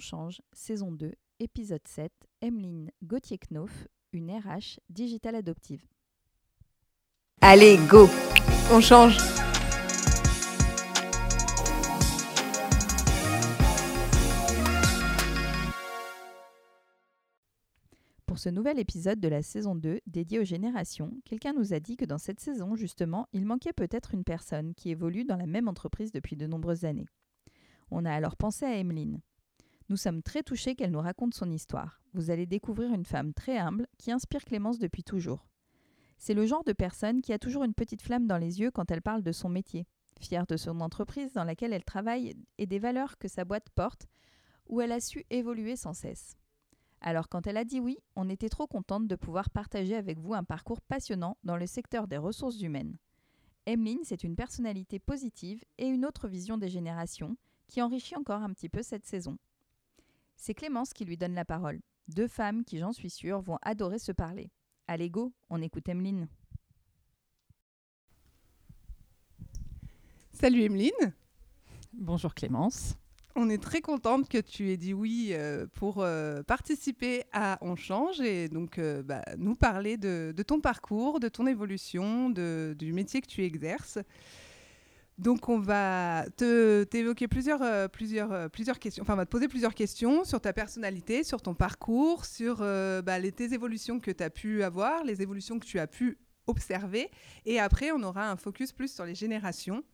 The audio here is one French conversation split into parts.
change, saison 2, épisode 7, Emeline Gauthier-Knof, une RH digitale adoptive. Allez, go On change Pour ce nouvel épisode de la saison 2 dédié aux générations, quelqu'un nous a dit que dans cette saison, justement, il manquait peut-être une personne qui évolue dans la même entreprise depuis de nombreuses années. On a alors pensé à Emeline. Nous sommes très touchés qu'elle nous raconte son histoire. Vous allez découvrir une femme très humble qui inspire Clémence depuis toujours. C'est le genre de personne qui a toujours une petite flamme dans les yeux quand elle parle de son métier, fière de son entreprise dans laquelle elle travaille et des valeurs que sa boîte porte, où elle a su évoluer sans cesse. Alors quand elle a dit oui, on était trop contente de pouvoir partager avec vous un parcours passionnant dans le secteur des ressources humaines. Emeline, c'est une personnalité positive et une autre vision des générations qui enrichit encore un petit peu cette saison. C'est Clémence qui lui donne la parole. Deux femmes qui, j'en suis sûre, vont adorer se parler. Allez go, on écoute Emeline. Salut Emeline, Bonjour Clémence. on est très contente que tu aies dit oui euh, pour euh, participer à On Change et donc euh, bah, nous parler de, de ton parcours, de ton évolution, de- du métier que tu exerces. Donc on va te t'évoquer plusieurs, euh, plusieurs, euh, plusieurs questions, enfin on va te poser plusieurs questions sur ta personnalité, sur ton parcours, sur euh, bah, les, tes évolutions que tu as pu avoir, les évolutions que tu as pu observer. Et après, on aura un focus plus sur les générations,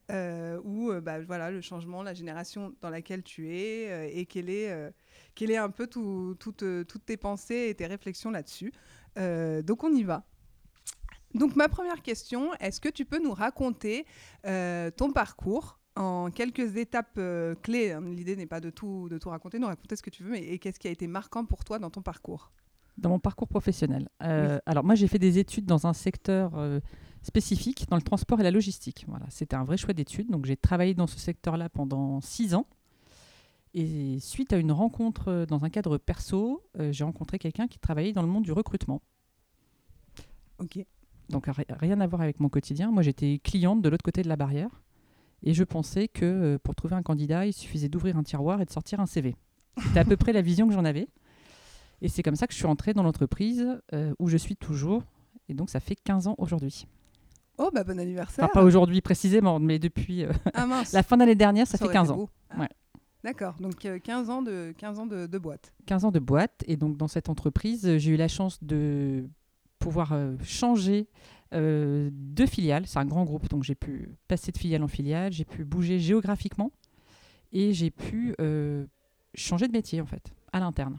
où bah, voilà, le changement, la génération dans laquelle tu es, et quel est, euh, quel est un peu tout- toutes, tes pensées et tes réflexions là-dessus. Donc on y va. Donc ma première question, est-ce que tu peux nous raconter euh, ton parcours en quelques étapes euh, clés hein, L'idée n'est pas de tout, de tout raconter, nous raconter ce que tu veux, mais et qu'est-ce qui a été marquant pour toi dans ton parcours? Dans mon parcours professionnel. Euh, Alors moi j'ai fait des études dans un secteur spécifique, dans le transport et la logistique. Voilà, C'était un vrai choix d'études. Donc j'ai travaillé dans ce secteur-là pendant six ans. Et suite à une rencontre dans un cadre perso, j'ai rencontré quelqu'un qui travaillait dans le monde du recrutement. Ok. Donc ri- rien à voir avec mon quotidien. Moi j'étais cliente de l'autre côté de la barrière. Et je pensais que euh, pour trouver un candidat, il suffisait d'ouvrir un tiroir et de sortir un CV. C'était à peu près la vision que j'en avais. Et c'est comme ça que je suis entrée dans l'entreprise euh, où je suis toujours. Et donc ça fait 15 ans aujourd'hui. Oh bah bon anniversaire. Enfin pas aujourd'hui précisément, mais depuis euh, Ah la fin d'année dernière, ça, fait aurait 15 été ans. Ah. Ouais. D'accord, donc euh, 15 ans de, 15 ans de, de boîte. 15 ans de boîte. Et donc, dans cette entreprise, j'ai eu la chance de pouvoir euh, changer euh, de filiale. C'est un grand groupe, donc j'ai pu passer de filiale en filiale, j'ai pu bouger géographiquement et j'ai pu euh, changer de métier, en fait, à l'interne.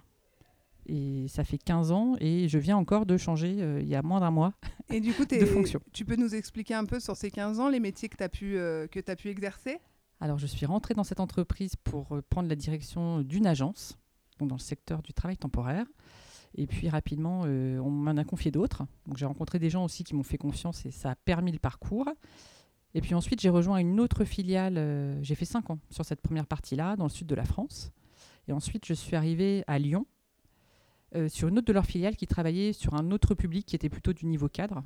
Et ça fait 15 ans et je viens encore de changer euh, il y a moins d'un mois. Et du coup, t'es- De fonction. tu peux nous expliquer un peu sur ces 15 ans les métiers que tu as, pu, que as pu exercer? Alors, je suis rentrée dans cette entreprise pour prendre la direction d'une agence, donc dans le secteur du travail temporaire. Et puis rapidement, euh, on m'en a confié d'autres. Donc, j'ai rencontré des gens aussi qui m'ont fait confiance et ça a permis le parcours. Et puis ensuite, j'ai rejoint une autre filiale. euh, j'ai fait cinq ans sur cette première partie-là, dans le sud de la France. Et ensuite, je suis arrivée à Lyon, euh, sur une autre de leurs filiales qui travaillait sur un autre public qui était plutôt du niveau cadre.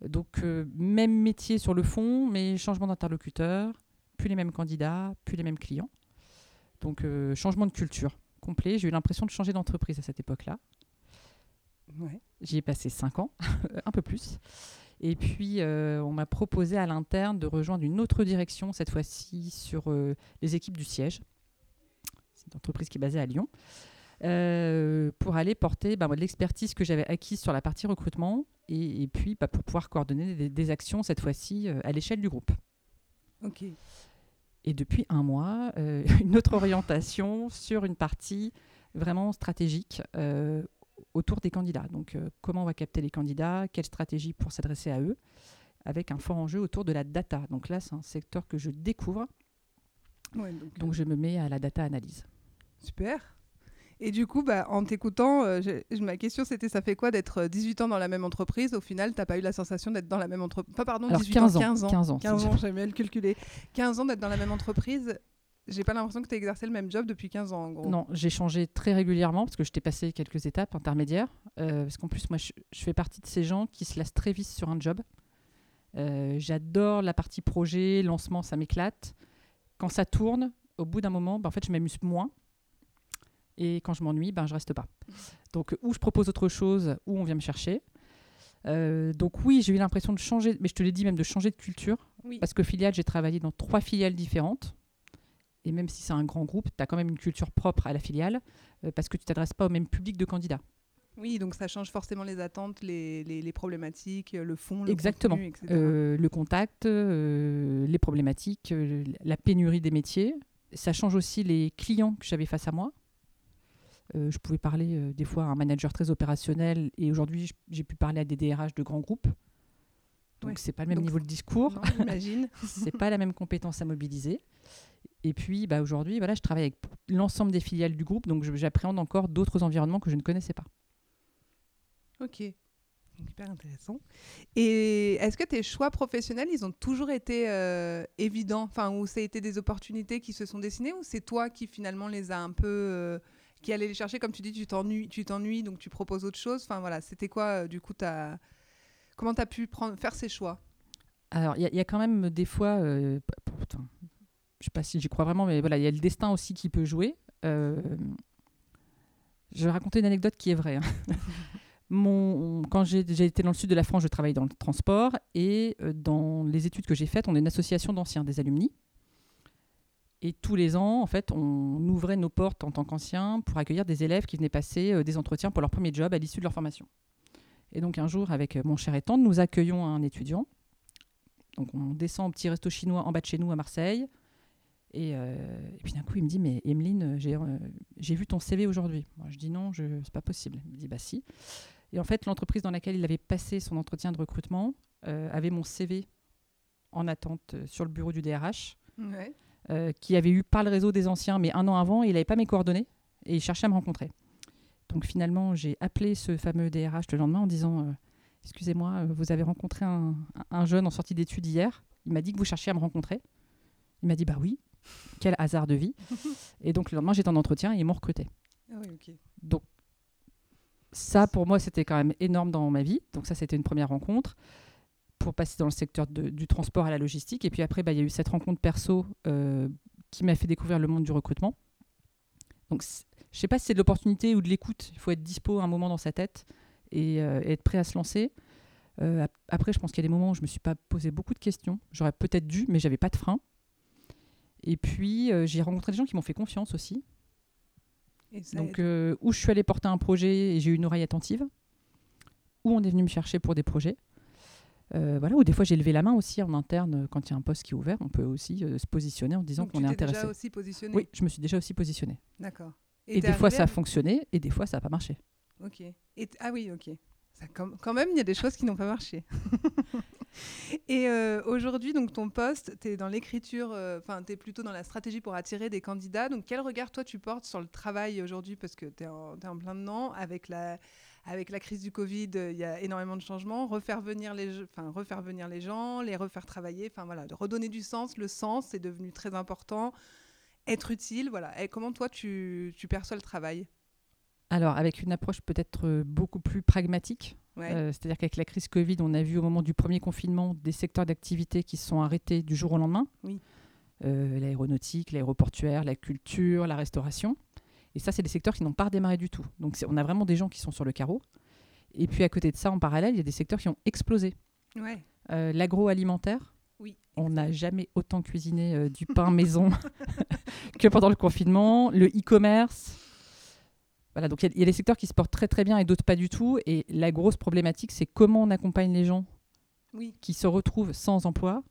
Donc, même métier sur le fond, mais changement d'interlocuteur, plus les mêmes candidats, plus les mêmes clients. Donc, changement de culture complet. J'ai eu l'impression de changer d'entreprise à cette époque-là. Ouais. J'y ai passé cinq ans, un peu plus. Et puis, euh, on m'a proposé à l'interne de rejoindre une autre direction, cette fois-ci sur euh, les équipes du siège. C'est une entreprise qui est basée à Lyon. euh, pour aller porter bah, l'expertise que j'avais acquise sur la partie recrutement et, et puis bah, pour pouvoir coordonner des, des actions, cette fois-ci, à l'échelle du groupe. Ok. Et depuis un mois, une autre orientation sur une partie vraiment stratégique autour des candidats. Donc, euh, comment on va capter les candidats, quelle stratégie pour s'adresser à eux, avec un fort enjeu autour de la data. Donc là, c'est un secteur que je découvre, Ouais, donc, donc je me mets à la data analyse. Super. Et du coup, bah, en t'écoutant, euh, ma question c'était ça fait quoi d'être euh, 18 ans dans la même entreprise? Au final, t'as pas eu la sensation d'être dans la même entreprise? Pas pardon, Alors, 18 15 ans, ans, 15 ans. 15 ans, 15 c'est ans, mal calculé. 15 ans d'être dans la même entreprise. J'ai pas l'impression que tu as exercé le même job depuis 15 ans en gros. Non, j'ai changé très régulièrement parce que je t'ai passé quelques étapes intermédiaires. euh, parce qu'en plus, moi, je, je fais partie de ces gens qui se lassent très vite sur un job. Euh, J'adore la partie projet, lancement, ça m'éclate. Quand ça tourne, au bout d'un moment, bah, en fait, je m'amuse moins. Et quand je m'ennuie, ben, je reste pas. Donc, ou je propose autre chose, ou on vient me chercher. Euh, donc oui, j'ai eu l'impression de changer, mais je te l'ai dit même de changer de culture. Oui. Parce que filiale, j'ai travaillé dans trois filiales différentes. Et même si c'est un grand groupe, tu as quand même une culture propre à la filiale, euh, parce que tu t'adresses pas au même public de candidats. Oui, donc ça change forcément les attentes, les, les- les problématiques, le fond, le Exactement. contenu, etc. Euh, le contact, euh, les problématiques, la pénurie des métiers. Ça change aussi les clients que j'avais face à moi. Je pouvais parler des fois à un manager très opérationnel et aujourd'hui j'ai pu parler à des DRH de grands groupes. Donc Ouais. c'est pas le même Donc, niveau de discours, J'imagine. c'est pas la même compétence à mobiliser. Et puis bah, aujourd'hui voilà, je travaille avec l'ensemble des filiales du groupe, donc j'appréhende encore d'autres environnements que je ne connaissais pas. Ok. Hyper intéressant. Et est-ce que tes choix professionnels, ils ont toujours été euh, évidents? Enfin, ou ça a été des opportunités qui se sont dessinées Ou c'est toi qui finalement les a un peu. euh, qui allait les chercher? Comme tu dis, tu t'ennuies, tu t'ennuies donc tu proposes autre chose. Enfin, voilà. C'était quoi, euh, du coup, ta... comment tu as pu prendre, faire ces choix? Alors, il y, a- il y a quand même des fois, putain, je sais pas si j'y crois vraiment, mais voilà, il y a le destin aussi qui peut jouer. Euh, je vais raconter une anecdote qui est vraie. hein. Mon, quand j'ai été dans le sud de la France, je travaillais dans le transport et euh, dans les études que j'ai faites, on est une association d'anciens, des alumni. Et tous les ans, en fait, on ouvrait nos portes en tant qu'anciens pour accueillir des élèves qui venaient passer euh, des entretiens pour leur premier job à l'issue de leur formation. Et donc un jour, avec mon cher et tendre, nous accueillons un étudiant donc on descend au petit resto chinois en bas de chez nous à Marseille. Et, euh, et puis d'un coup, il me dit, mais Emeline, j'ai euh, vu ton CV aujourd'hui. Moi, je dis non, c'est pas possible. Il me dit, bah si. Et en fait, l'entreprise dans laquelle il avait passé son entretien de recrutement euh, avait mon CV en attente euh, sur le bureau du DRH, Ouais. qui avait eu par le réseau des anciens, mais un an avant, il n'avait pas mes coordonnées et il cherchait à me rencontrer. Donc finalement, j'ai appelé ce fameux DRH le lendemain en disant euh, Excusez-moi, vous avez rencontré un, un jeune en sortie d'études hier. Il m'a dit que vous cherchiez à me rencontrer. Il m'a dit Bah oui, quel hasard de vie. et donc le lendemain, j'étais en entretien et ils m'ont recruté. Ah oui, ok. Donc, ça, pour moi, c'était quand même énorme dans ma vie. Donc, ça, c'était une première rencontre pour passer dans le secteur de- du transport à la logistique. Et puis après, bah, il y a eu cette rencontre perso euh, qui m'a fait découvrir le monde du recrutement. Donc, je sais pas si c'est de l'opportunité ou de l'écoute. Il faut être dispo un moment dans sa tête et, euh, et être prêt à se lancer. Euh, ap- après, je pense qu'il y a des moments où je me suis pas posé beaucoup de questions. J'aurais peut-être dû, mais j'avais pas de frein. Et puis, euh, j'ai rencontré des gens qui m'ont fait confiance aussi. Et Donc, euh, où je suis allée porter un projet et j'ai eu une oreille attentive, où on est venu me chercher pour des projets. Euh, voilà, ou des fois j'ai levé la main aussi en interne quand il y a un poste qui est ouvert, on peut aussi se positionner en disant qu'on est intéressé. déjà aussi positionné Oui, je me suis déjà aussi positionnée. D'accord. Et, des fois ça a fonctionné et des fois ça n'a pas marché. Ok. Et ah oui, ok. Ça, quand même, il y a des choses qui n'ont pas marché. Et euh, aujourd'hui, donc ton poste, tu es dans l'écriture, euh, enfin, tu es plutôt dans la stratégie pour attirer des candidats. Donc, quel regard, toi, tu portes sur le travail aujourd'hui? Parce que tu es, en plein dedans. Avec la, avec la crise du Covid, euh, il y a énormément de changements. Refaire venir les, refaire venir les gens, les refaire travailler, enfin, voilà, redonner du sens. Le sens, c'est devenu très important. Être utile, voilà. Et comment, toi, tu, tu perçois le travail? Alors, avec une approche peut-être beaucoup plus pragmatique, Ouais. euh, c'est-à-dire qu'avec la crise Covid, on a vu au moment du premier confinement des secteurs d'activité qui se sont arrêtés du jour au lendemain. Oui. Euh, L'aéronautique, l'aéroportuaire, la culture, la restauration. Et ça, c'est des secteurs qui n'ont pas redémarré du tout. Donc, on a vraiment des gens qui sont sur le carreau. Et puis, à côté de ça, en parallèle, il y a des secteurs qui ont explosé. Ouais. Euh, L'agroalimentaire, Oui. on n'a jamais autant cuisiné euh, du pain maison que pendant le confinement. Le e-commerce. Voilà, donc il y a- il y, a des secteurs qui se portent très très bien et d'autres pas du tout. Et la grosse problématique, c'est comment on accompagne les gens Oui. qui se retrouvent sans emploi.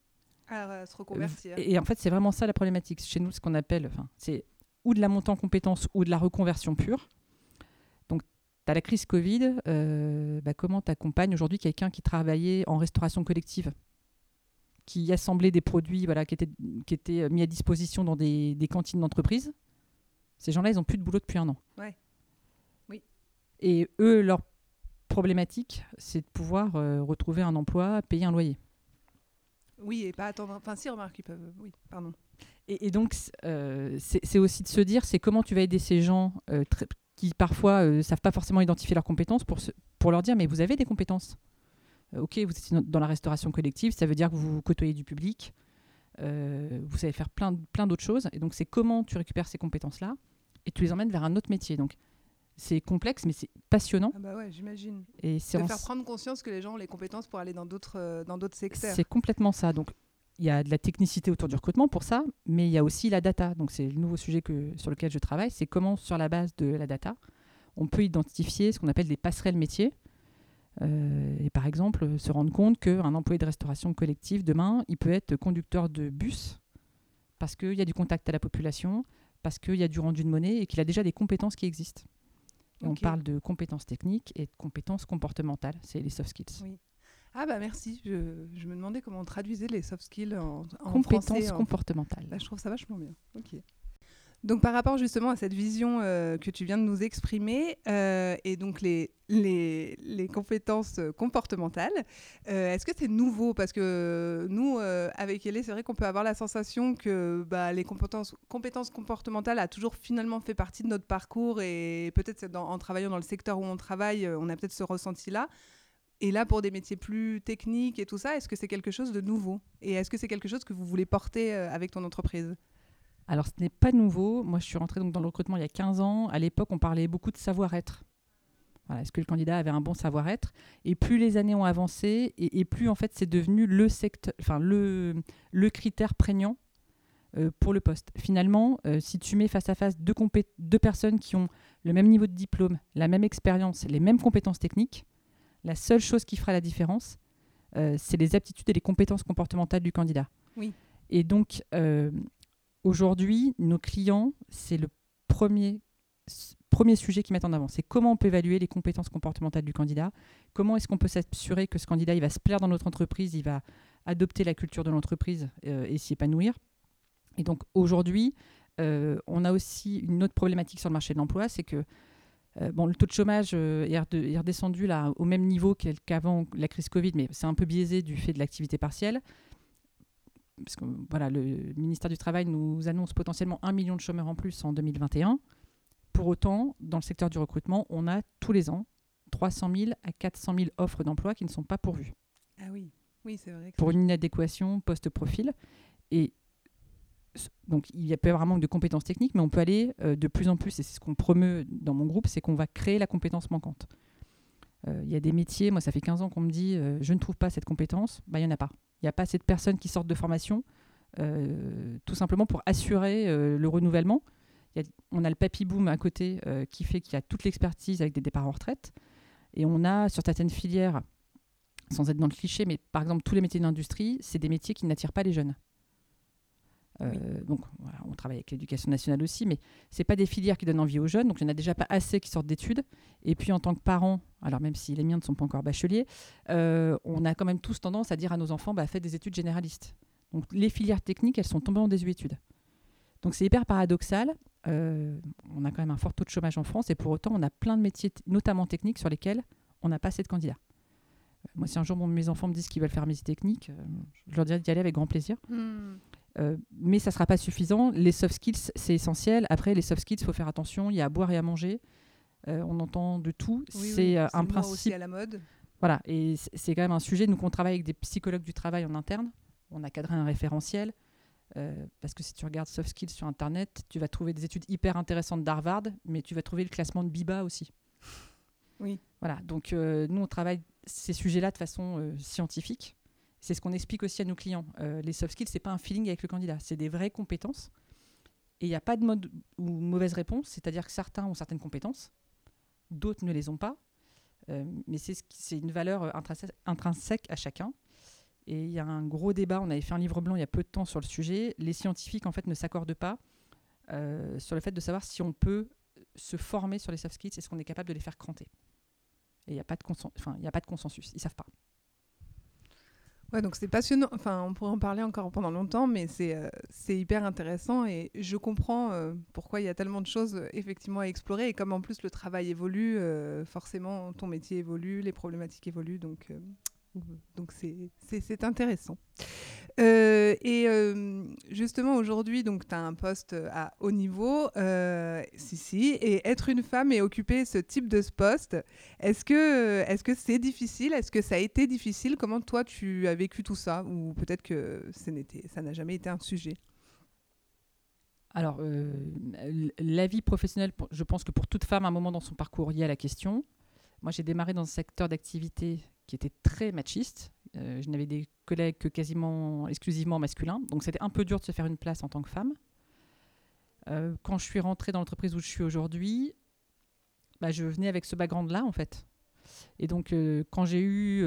À euh, se reconvertir. Et, et en fait, c'est vraiment ça la problématique. Chez nous, ce qu'on appelle, c'est ou de la montée en compétences ou de la reconversion pure. Donc, tu as la crise Covid. euh, bah, comment tu accompagnes aujourd'hui quelqu'un qui travaillait en restauration collective qui assemblait des produits voilà, qui, étaient, qui étaient euh, mis à disposition dans des, des cantines d'entreprise? Ces gens-là, ils n'ont plus de boulot depuis un an. Ouais. Et eux, leur problématique, c'est de pouvoir euh, retrouver un emploi, payer un loyer. Oui, et pas attendre. Enfin, si, remarque, ils peuvent. Oui, pardon. Et, et donc, euh, c'est aussi de se dire, c'est comment tu vas aider ces gens euh, qui parfois ne savent pas forcément identifier leurs compétences pour, se- pour leur dire, mais vous avez des compétences. Euh, ok, vous êtes dans- la restauration collective, ça veut dire que vous côtoyez du public, euh, vous savez faire plein, plein d'autres choses. Et donc, c'est comment tu récupères ces compétences-là et tu les emmènes vers un autre métier. Donc c'est complexe, mais c'est passionnant. Ah bah ouais, j'imagine. Et c'est De en- faire prendre conscience que les gens ont les compétences pour aller dans d'autres euh, dans d'autres secteurs. C'est complètement ça. Donc, il y a de la technicité autour du recrutement pour ça, mais il y a aussi la data. Donc, c'est le nouveau sujet que, sur lequel je travaille. C'est comment, sur la base de la data, on peut identifier ce qu'on appelle des passerelles métiers. Euh, et par exemple, se rendre compte qu'un employé de restauration collective, demain, il peut être conducteur de bus parce qu'il y a du contact à la population, parce qu'il y a du rendu de monnaie et qu'il a déjà des compétences qui existent. Et. On parle de compétences techniques et de compétences comportementales, c'est les soft skills. Oui. Ah bah merci. Je, je me demandais comment on traduisait les soft skills en, en compétences français. en- comportementales. Là, je trouve ça vachement bien. Ok. Donc par rapport justement à cette vision euh, que tu viens de nous exprimer euh, et donc les, les, compétences euh, comportementales, est-ce que c'est nouveau? Parce que nous, avec Elé, c'est vrai qu'on peut avoir la sensation que bah, les compétences, compétences comportementales a toujours finalement fait partie de notre parcours et peut-être en travaillant dans le secteur où on travaille, on a peut-être ce ressenti-là. Et là, pour des métiers plus techniques et tout ça, est-ce que c'est quelque chose de nouveau? Et est-ce que c'est quelque chose que vous voulez porter avec ton entreprise? Alors, ce n'est pas nouveau. Moi, je suis rentrée donc dans le recrutement il y a 15 ans. À l'époque, on parlait beaucoup de savoir-être. Voilà, Est-ce que le candidat avait un bon savoir-être? Et plus les années ont avancé, et, et plus en fait, c'est devenu le, secteur, enfin, le, le critère prégnant euh, pour le poste. Finalement, euh, si tu mets face à face deux, personnes qui ont le même niveau de diplôme, la même expérience, les mêmes compétences techniques, la seule chose qui fera la différence, euh, c'est les aptitudes et les compétences comportementales du candidat. Oui. Et donc, aujourd'hui, nos clients, c'est le premier, premier sujet qu'ils mettent en avant. C'est comment on peut évaluer les compétences comportementales du candidat. Comment est-ce qu'on peut s'assurer que ce candidat, il va se plaire dans notre entreprise, il va adopter la culture de l'entreprise euh, et s'y épanouir. Et donc, aujourd'hui, euh, on a aussi une autre problématique sur le marché de l'emploi, c'est que euh, bon, le taux de chômage est, rede- est redescendu là, au même niveau qu'avant la crise Covid, mais c'est un peu biaisé du fait de l'activité partielle. Parce que voilà, le ministère du Travail nous annonce potentiellement un million de chômeurs en plus en 2021. Pour autant, dans le secteur du recrutement, on a tous les ans 300 000 à 400 000 offres d'emploi qui ne sont pas pourvues Ah oui, oui, c'est vrai. Que pour une inadéquation post-profil. Et donc, il y a peut y avoir un manque de compétences techniques, mais on peut aller euh, de plus en plus, et c'est ce qu'on promeut dans mon groupe, c'est qu'on va créer la compétence manquante. Euh, Il y a des métiers, moi ça fait 15 ans qu'on me dit, euh, je ne trouve pas cette compétence, bah, il n'y en a pas. Il n'y a pas assez de personnes qui sortent de formation, euh, tout simplement pour assurer euh, le renouvellement. On a le papy boom à côté euh, qui fait qu'il y a toute l'expertise avec des départs en retraite. Et on a sur certaines filières, sans être dans le cliché, mais par exemple tous les métiers de l'industrie, c'est des métiers qui n'attirent pas les jeunes. Euh, Donc voilà, on travaille avec l'éducation nationale aussi, mais c'est pas des filières qui donnent envie aux jeunes. Donc il n'y en a déjà pas assez qui sortent d'études. Et puis en tant que parents, alors même si les miens ne sont pas encore bacheliers, euh, on a quand même tous tendance à dire à nos enfants, bah, faites des études généralistes. Donc les filières techniques, elles sont tombées en désuétude. Donc c'est hyper paradoxal. Euh, on a quand même un fort taux de chômage en France et pour autant on a plein de métiers, notamment techniques, sur lesquels on n'a pas assez de candidats. Moi, si un jour mes enfants me disent qu'ils veulent faire un métier technique, je leur dirais d'y aller avec grand plaisir. Hmm. Euh, mais ça ne sera pas suffisant. Les soft skills, c'est essentiel. Après, les soft skills, il faut faire attention. Il y a à boire et à manger. Euh, on entend de tout. Oui, c'est oui, euh, un le mot aussi principe. à la mode. Voilà, et c'est quand même un sujet. Nous, on travaille avec des psychologues du travail en interne. On a cadré un référentiel. euh, parce que si tu regardes soft skills sur Internet, tu vas trouver des études hyper intéressantes d'Harvard, mais tu vas trouver le classement de BIBA aussi. Oui. Voilà, donc nous, on travaille ces sujets-là de façon scientifique. C'est ce qu'on explique aussi à nos clients. Euh, les soft skills, c'est pas un feeling avec le candidat, c'est des vraies compétences. Et il n'y a pas de mode ou mauvaise réponse, c'est-à-dire que certains ont certaines compétences, d'autres ne les ont pas. Euh, mais c'est une valeur euh, intrinsè- intrinsèque à chacun. Et il y a un gros débat, on avait fait un livre blanc il y a peu de temps sur le sujet. Les scientifiques, en fait, ne s'accordent pas sur le fait de savoir si on peut se former sur les soft skills, est-ce qu'on est capable de les faire cranter. Et il n'y a, pas de consensus, ils savent pas. Ouais, donc c'est passionnant. Enfin, on pourrait en parler encore pendant longtemps, mais c'est euh, c'est hyper intéressant et je comprends euh, pourquoi il y a tellement de choses euh, effectivement à explorer. Et comme en plus le travail évolue, forcément ton métier évolue, les problématiques évoluent, donc euh, donc c'est intéressant. Euh, et euh, justement aujourd'hui, tu as un poste à haut niveau, euh, si si, et être une femme et occuper ce type de poste, est-ce que est-ce que c'est difficile? Est-ce que ça a été difficile? Comment toi tu as vécu tout ça? Ou peut-être que n'était- ça n'a jamais été un sujet? Alors, euh, la vie professionnelle, je pense que pour toute femme, à un moment dans son parcours, il y a la question. Moi, j'ai démarré dans un secteur d'activité qui était très machiste. Euh, je n'avais des collègues que quasiment exclusivement masculins. Donc, c'était un peu dur de se faire une place en tant que femme. Euh, quand je suis rentrée dans l'entreprise où je suis aujourd'hui, bah, je venais avec ce background-là, en fait. Et donc, euh, quand j'ai eu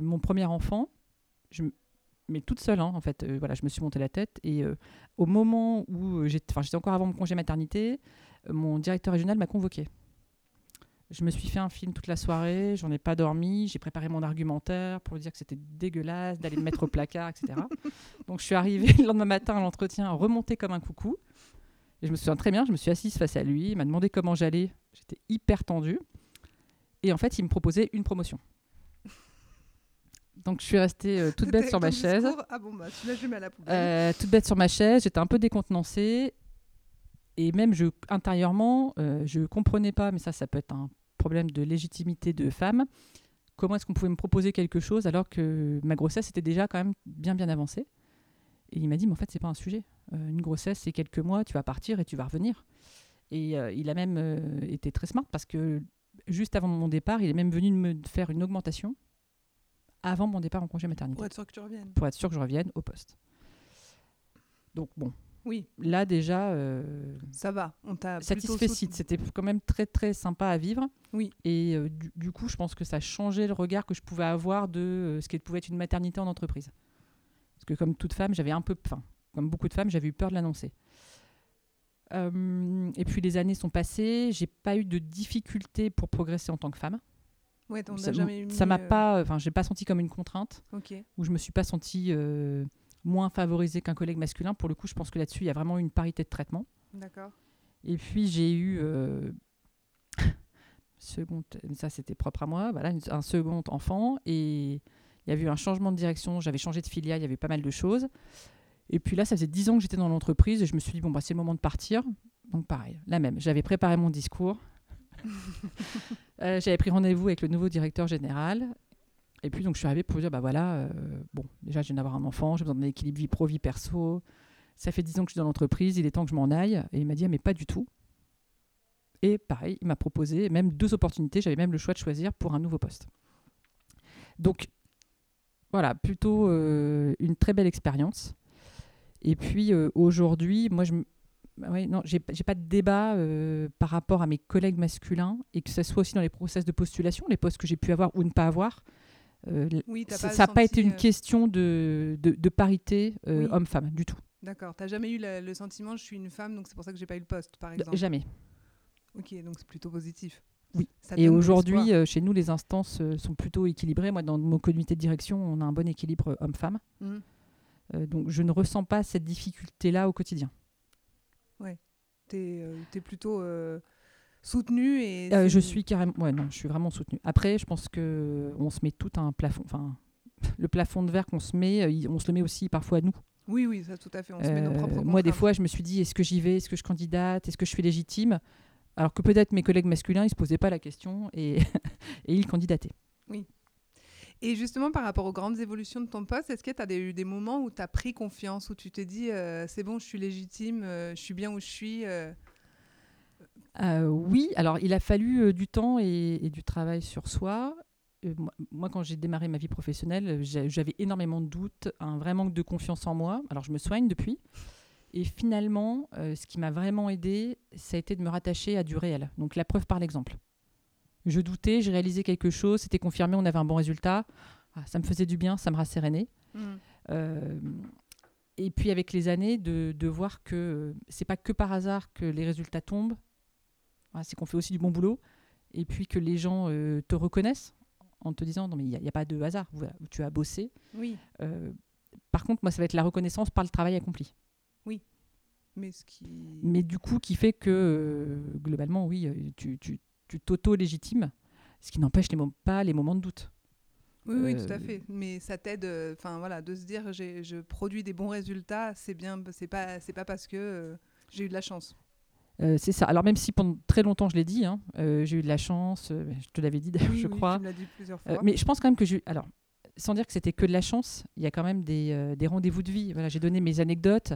mon premier enfant, mais toute seule, hein, en fait, voilà, je me suis monté la tête. Et au moment où j'étais, j'étais encore avant mon congé maternité, mon directeur régional m'a convoqué. Je me suis fait un film toute la soirée, j'en ai pas dormi, j'ai préparé mon argumentaire pour lui dire que c'était dégueulasse, d'aller le mettre au placard, etc. Donc je suis arrivée le lendemain matin à l'entretien, remontée comme un coucou. Et je me souviens très bien, je me suis assise face à lui, il m'a demandé comment j'allais, j'étais hyper tendue. Et en fait, il me proposait une promotion. Donc je suis restée euh, toute bête sur ma chaise. Ah bon, bah le mets à la poubelle. Euh, toute bête sur ma chaise, j'étais un peu décontenancée. Et même je, intérieurement, euh, je comprenais pas, mais ça, ça peut être un problème de légitimité de femme. Comment est-ce qu'on pouvait me proposer quelque chose alors que ma grossesse était déjà quand même bien bien avancée? Et il m'a dit, mais en fait, c'est pas un sujet. Euh, une grossesse, c'est quelques mois, tu vas partir et tu vas revenir. Et euh, il a même euh, été très smart parce que juste avant mon départ, il est même venu me faire une augmentation avant mon départ en congé maternité Pour être sûr que tu reviennes. pour être sûr que je revienne au poste. Donc bon, Oui, là déjà, euh, ça va. On t'a satisfait. C'était quand même très très sympa à vivre. Oui. Et euh, du, du coup, je pense que ça a changé le regard que je pouvais avoir de euh, ce qui pouvait être une maternité en entreprise. Parce que comme toute femme, j'avais un peu, enfin, comme beaucoup de femmes, j'avais eu peur de l'annoncer. Euh, et puis les années sont passées, j'ai pas eu de difficultés pour progresser en tant que femme. Ouais, t'en as ça m'a pas, enfin, j'ai pas senti comme une contrainte. Ok. où je me suis pas sentie moins favorisée qu'un collègue masculin. Pour le coup, je pense que là-dessus, il y a vraiment une parité de traitement. D'accord. Et puis, j'ai eu. euh, second, ça, c'était propre à moi. Voilà, un second enfant. Et il y avait eu un changement de direction. J'avais changé de filiale. Il y avait pas mal de choses. Et puis là, ça faisait 10 ans que j'étais dans l'entreprise. Et je me suis dit, bon, bah, c'est le moment de partir. Donc, pareil, la même. J'avais préparé mon discours. Euh, J'avais pris rendez-vous avec le nouveau directeur général. Et puis, donc, je suis arrivée pour dire, bah voilà, euh, bon, déjà, je viens d'avoir un enfant, j'ai besoin d'un équilibre vie pro, vie perso. Ça fait 10 ans que je suis dans l'entreprise, il est temps que je m'en aille. Et il m'a dit, ah, mais pas du tout. Et pareil, il m'a proposé même deux opportunités. J'avais même le choix de choisir pour un nouveau poste. Donc, voilà, plutôt euh, une très belle expérience. Et puis, euh, aujourd'hui, moi, je, bah ouais, non, j'ai pas de débat par rapport à mes collègues masculins et que ce soit aussi dans les process de postulation, les postes que j'ai pu avoir ou ne pas avoir. Euh, Oui, ça n'a pas été une euh, question de, de, de parité euh, Oui. homme-femme du tout. D'accord. T'as jamais eu la- le sentiment, je suis une femme, donc c'est pour ça que j'ai pas eu le poste, par exemple? Jamais. Ok, donc c'est plutôt positif. Oui. Ça Et aujourd'hui, euh, chez nous, les instances euh, sont plutôt équilibrées. Moi, dans mon comité de direction, on a un bon équilibre euh, homme-femme. Euh, donc, je ne ressens pas cette difficulté-là au quotidien. T'es euh, t'es plutôt euh, soutenu et. Euh, je suis carrément. Ouais, non, je suis vraiment soutenue. Après, je pense que on se met tout à un plafond. Enfin, le plafond de verre qu'on se met, euh, on se le met aussi parfois à nous. Oui, oui, ça tout à fait. On se met nos Euh, propres moi, des fois, je me suis dit est-ce que j'y vais Est-ce que je candidate Est-ce que je suis légitime? Alors que peut-être mes collègues masculins, ils se posaient pas la question et, et ils candidataient. Et justement, par rapport aux grandes évolutions de ton poste, est-ce que tu as eu des moments où tu as pris confiance, où tu t'es dit euh, c'est bon, je suis légitime, euh, je suis bien où je suis euh, Euh, oui, alors il a fallu euh, du temps et, et du travail sur soi. Euh, moi, moi, quand j'ai démarré ma vie professionnelle, j'a- j'avais énormément de doutes, un vrai manque de confiance en moi. Alors je me soigne depuis. Et finalement, ce qui m'a vraiment aidé, ça a été de me rattacher à du réel. Donc la preuve par l'exemple. Je doutais, j'ai réalisé quelque chose, c'était confirmé, on avait un bon résultat. Ah, ça me faisait du bien, ça me rassérénait. Euh, et puis avec les années, de, de voir que c'est pas que par hasard que les résultats tombent, Voilà, c'est qu'on fait aussi du bon boulot, et puis que les gens euh, te reconnaissent en te disant non mais il n'y a, pas de hasard, voilà, tu as bossé. Oui, Euh, par contre, moi, ça va être la reconnaissance par le travail accompli. mais ce qui. Mais du coup, qui fait que euh, globalement, oui, euh, tu tu- tu t'auto-légitimes, ce qui n'empêche les pas les moments de doute. Oui, oui, tout à euh, fait. Mais ça t'aide, euh, enfin voilà, de se dire j'ai- je produis des bons résultats, c'est bien, c'est pas, c'est pas parce que euh, j'ai eu de la chance. Euh, c'est ça. Alors même si pendant très longtemps je l'ai dit, hein, euh, j'ai eu de la chance, euh, je te l'avais dit d'ailleurs, Oui, je oui, crois. Tu me l'as dit plusieurs fois. mais je pense quand même que j'ai. Alors, sans dire que c'était que de la chance, il y a quand même des, des rendez-vous de vie. Voilà, j'ai donné mes anecdotes.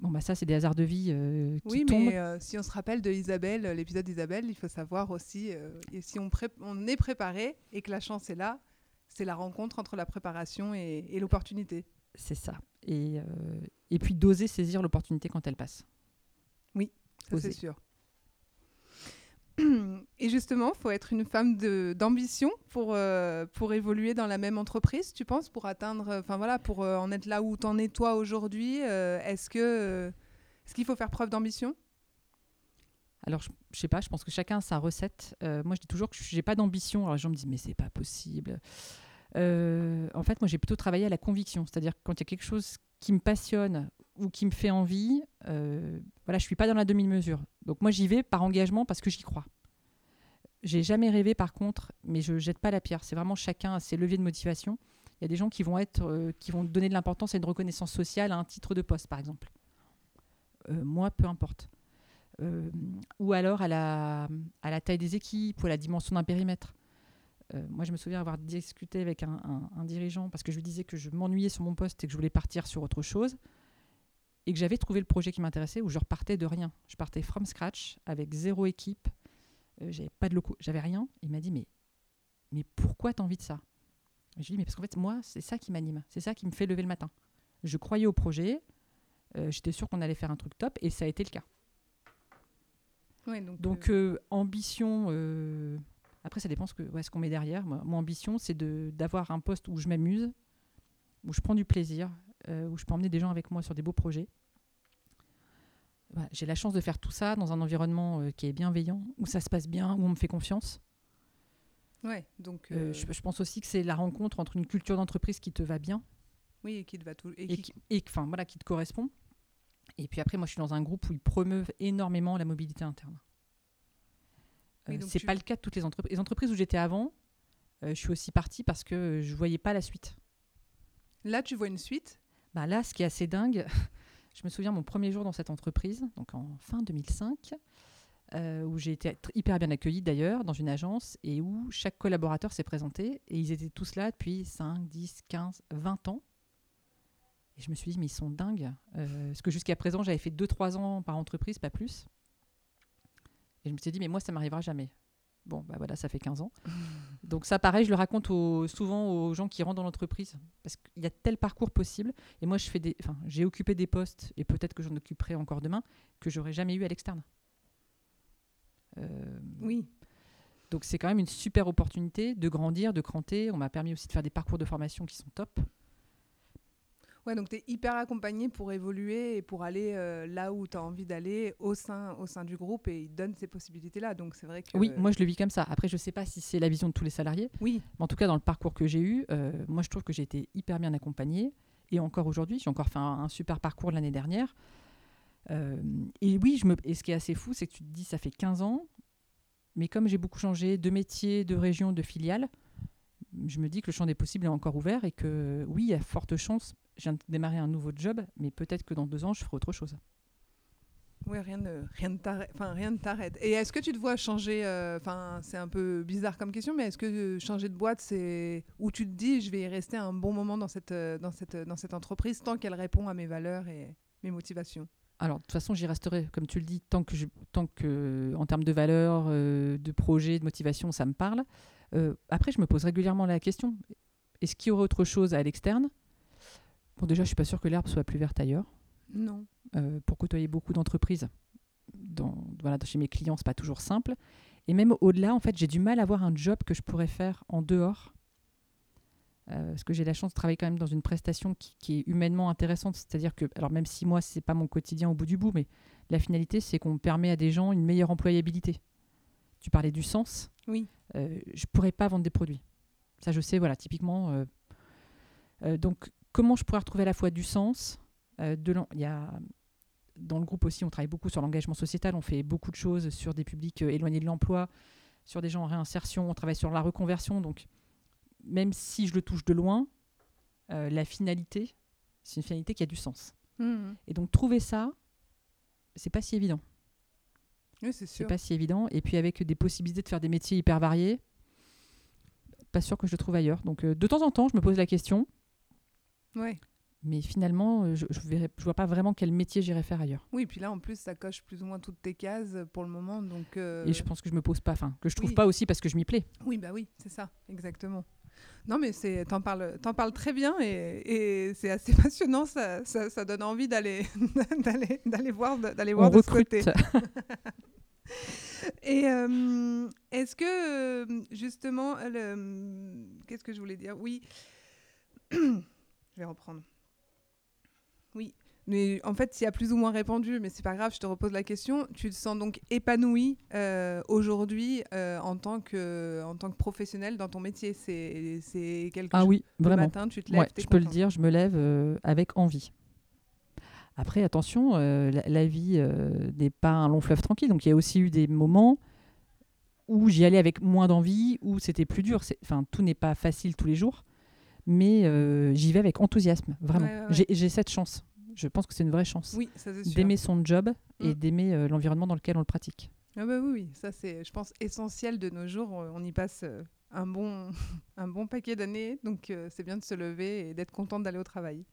Bon, bah ça, c'est des hasards de vie euh, qui Oui, tombent. mais euh, si on se rappelle de Isabelle, euh, l'épisode d'Isabelle, il faut savoir aussi, et si on, pré- on est préparé et que la chance est là, c'est la rencontre entre la préparation et, et l'opportunité. C'est ça. Et, et puis d'oser saisir l'opportunité quand elle passe. Ça, Oser. c'est sûr. Et justement, faut être une femme d'ambition pour, euh, pour évoluer dans la même entreprise, tu penses, pour atteindre, enfin voilà, pour euh, en être là où t'en es toi aujourd'hui. euh, Est-ce que est-ce qu'il faut faire preuve d'ambition? Alors, je, je sais pas, je pense que chacun a sa recette. Euh, moi, je dis toujours que j'ai pas d'ambition. Alors, les gens me disent, mais c'est pas possible. Euh, en fait, moi, j'ai plutôt travaillé à la conviction. C'est-à-dire quand il y a quelque chose qui me passionne ou qui me fait envie, euh, voilà, je suis pas dans la demi-mesure. Donc, moi, j'y vais par engagement parce que j'y crois. J'ai jamais rêvé, par contre, mais je jette pas la pierre. C'est vraiment chacun a ses leviers de motivation. Il y a des gens qui vont être, euh, qui vont donner de l'importance à une reconnaissance sociale, à un titre de poste, par exemple. Euh, moi, peu importe. Euh, ou alors à la, à la taille des équipes ou à la dimension d'un périmètre. Euh, moi, je me souviens avoir discuté avec un, un- un dirigeant parce que je lui disais que je m'ennuyais sur mon poste et que je voulais partir sur autre chose et que j'avais trouvé le projet qui m'intéressait où je repartais de rien. Je partais from scratch avec zéro équipe, euh, j'avais pas de locaux, j'avais rien. Il m'a dit mais mais pourquoi t'as envie de ça? Je lui ai dit mais parce qu'en fait moi c'est ça qui m'anime, c'est ça qui me fait lever le matin. Je croyais au projet, euh, j'étais sûre qu'on allait faire un truc top et ça a été le cas. Ouais, donc, Donc, ambition, après, ça dépend ce ouais, qu'on met derrière. Moi, mon ambition, c'est d'avoir un poste où je m'amuse, où je prends du plaisir, euh, où je peux emmener des gens avec moi sur des beaux projets. Voilà, J'ai la chance de faire tout ça dans un environnement euh, qui est bienveillant, où ça se passe bien, où on me fait confiance. ouais, donc Euh, je, je pense aussi que c'est la rencontre entre une culture d'entreprise qui te va bien oui, et qui te va tout et et, qui- qui, et enfin, voilà, qui te correspond. Et puis après, moi, je suis dans un groupe où ils promeuvent énormément la mobilité interne. Oui, Euh, donc c'est tu- pas le cas de toutes les entreprises. Les entreprises où j'étais avant, euh, je suis aussi partie parce que je voyais pas la suite. Là, tu vois une suite? Bah là, ce qui est assez dingue, je me souviens mon premier jour dans cette entreprise, donc en fin 2005, euh, où j'ai été hyper bien accueillie d'ailleurs dans une agence et où chaque collaborateur s'est présenté et ils étaient tous là depuis 5, 10, 15, 20 ans. Et je me suis dit, mais ils sont dingues. euh, parce que jusqu'à présent, j'avais fait 2-3 ans par entreprise, pas plus. Et je me suis dit, mais moi, ça m'arrivera jamais. Bon, bah voilà, ça fait 15 ans. Donc ça, pareil, je le raconte souvent aux gens qui rentrent dans l'entreprise. Parce qu'il y a tel parcours possible. Et moi, je fais des, enfin, j'ai occupé des postes, et peut-être que j'en occuperai encore demain, que j'aurais jamais eu à l'externe. Euh, Oui. donc c'est quand même une super opportunité de grandir, de cranter. On m'a permis aussi de faire des parcours de formation qui sont top. Ouais, donc tu es hyper accompagné pour évoluer et pour aller euh, là où tu as envie d'aller au sein, au sein du groupe et ils donnent ces possibilités-là. Donc c'est vrai que. Oui, moi je le vis comme ça. Après, je sais pas si c'est la vision de tous les salariés, Oui, mais en tout cas dans le parcours que j'ai eu, euh, moi je trouve que j'ai été hyper bien accompagnée. Et encore aujourd'hui, j'ai encore fait un, un super parcours l'année dernière. Euh, et oui, je me, et ce qui est assez fou, c'est que tu te dis, ça fait 15 ans, mais comme j'ai beaucoup changé de métier, de région, de filiale, je me dis que le champ des possibles est encore ouvert et que oui, il y a forte chance. Je viens de démarrer un nouveau job, mais peut-être que dans deux ans, je ferai autre chose. ouais rien ne rien ne t'arrête. Enfin, rien ne t'arrête. Et est-ce que tu te vois changer euh, Enfin, c'est un peu bizarre comme question, mais est-ce que euh, changer de boîte, c'est où tu te dis, je vais y rester un bon moment dans cette, euh, dans cette, dans cette entreprise tant qu'elle répond à mes valeurs et mes motivations? Alors, de toute façon, j'y resterai, comme tu le dis, tant que, je, tant que en termes de valeurs, de projet, de motivation, ça me parle. Après, je me pose régulièrement la question est-ce qu'il y aurait autre chose à l'externe? Bon, déjà, je suis pas sûre que l'herbe soit plus verte ailleurs. Non. Euh, pour côtoyer beaucoup d'entreprises, dans, voilà, chez mes clients, c'est pas toujours simple. Et même au-delà, en fait, j'ai du mal à avoir un job que je pourrais faire en dehors. Euh, parce que j'ai la chance de travailler quand même dans une prestation qui, qui est humainement intéressante. C'est-à-dire que, alors même si moi, c'est pas mon quotidien au bout du bout, mais la finalité, c'est qu'on permet à des gens une meilleure employabilité. Tu parlais du sens. Oui. Euh, je pourrais pas vendre des produits. Ça, je sais, voilà, typiquement. euh, euh, donc, comment je pourrais retrouver à la fois du sens euh, de Il y a dans le groupe aussi, on travaille beaucoup sur l'engagement sociétal. On fait beaucoup de choses sur des publics euh, éloignés de l'emploi, sur des gens en réinsertion. On travaille sur la reconversion. Donc, même si je le touche de loin, euh, la finalité, c'est une finalité qui a du sens. Mhm. Et donc, trouver ça, c'est pas si évident. Oui, c'est C'est sûr. pas si évident. Et puis, avec des possibilités de faire des métiers hyper variés, pas sûr que je le trouve ailleurs. Donc, euh, de temps en temps, je me pose la question. Ouais. Mais finalement, euh, je ne je vois pas vraiment quel métier j'irais faire ailleurs. Oui, puis là, en plus, ça coche plus ou moins toutes tes cases pour le moment. Donc, euh, Et je pense que je me pose pas, enfin, que je trouve Oui. pas aussi parce que je m'y plais. Oui, bah oui, c'est ça, exactement. Non, mais t'en parles, t'en parles très bien et, et c'est assez passionnant. Ça, ça, ça donne envie d'aller, d'aller, d'aller voir, d'aller voir On de ce recrute. côté. Et euh, est-ce que euh, justement, qu'est-ce que je voulais dire? Oui, je vais reprendre. Oui, mais en fait, s'il y a plus ou moins répondu, mais c'est pas grave, je te repose la question. Tu te sens donc épanoui euh, aujourd'hui euh, en tant que en tant que professionnel dans ton métier? C'est c'est quelque Ah chose. oui, Le vraiment. matin, tu te lèves, Ouais, je peux le dire, je me lève euh, avec envie. Après, attention, la, la vie n'est pas un long fleuve tranquille. Donc, il y a aussi eu des moments où j'y allais avec moins d'envie, où c'était plus dur. Enfin, tout n'est pas facile tous les jours, mais euh, j'y vais avec enthousiasme, vraiment. Ouais, ouais, ouais. J'ai- cette chance. Je pense que c'est une vraie chance Oui, d'aimer son job et Mm. d'aimer euh, l'environnement dans lequel on le pratique. Ah bah oui, oui, ça c'est, je pense, essentiel de nos jours. On y passe euh, un bon, un bon paquet d'années, donc euh, c'est bien de se lever et d'être contente d'aller au travail.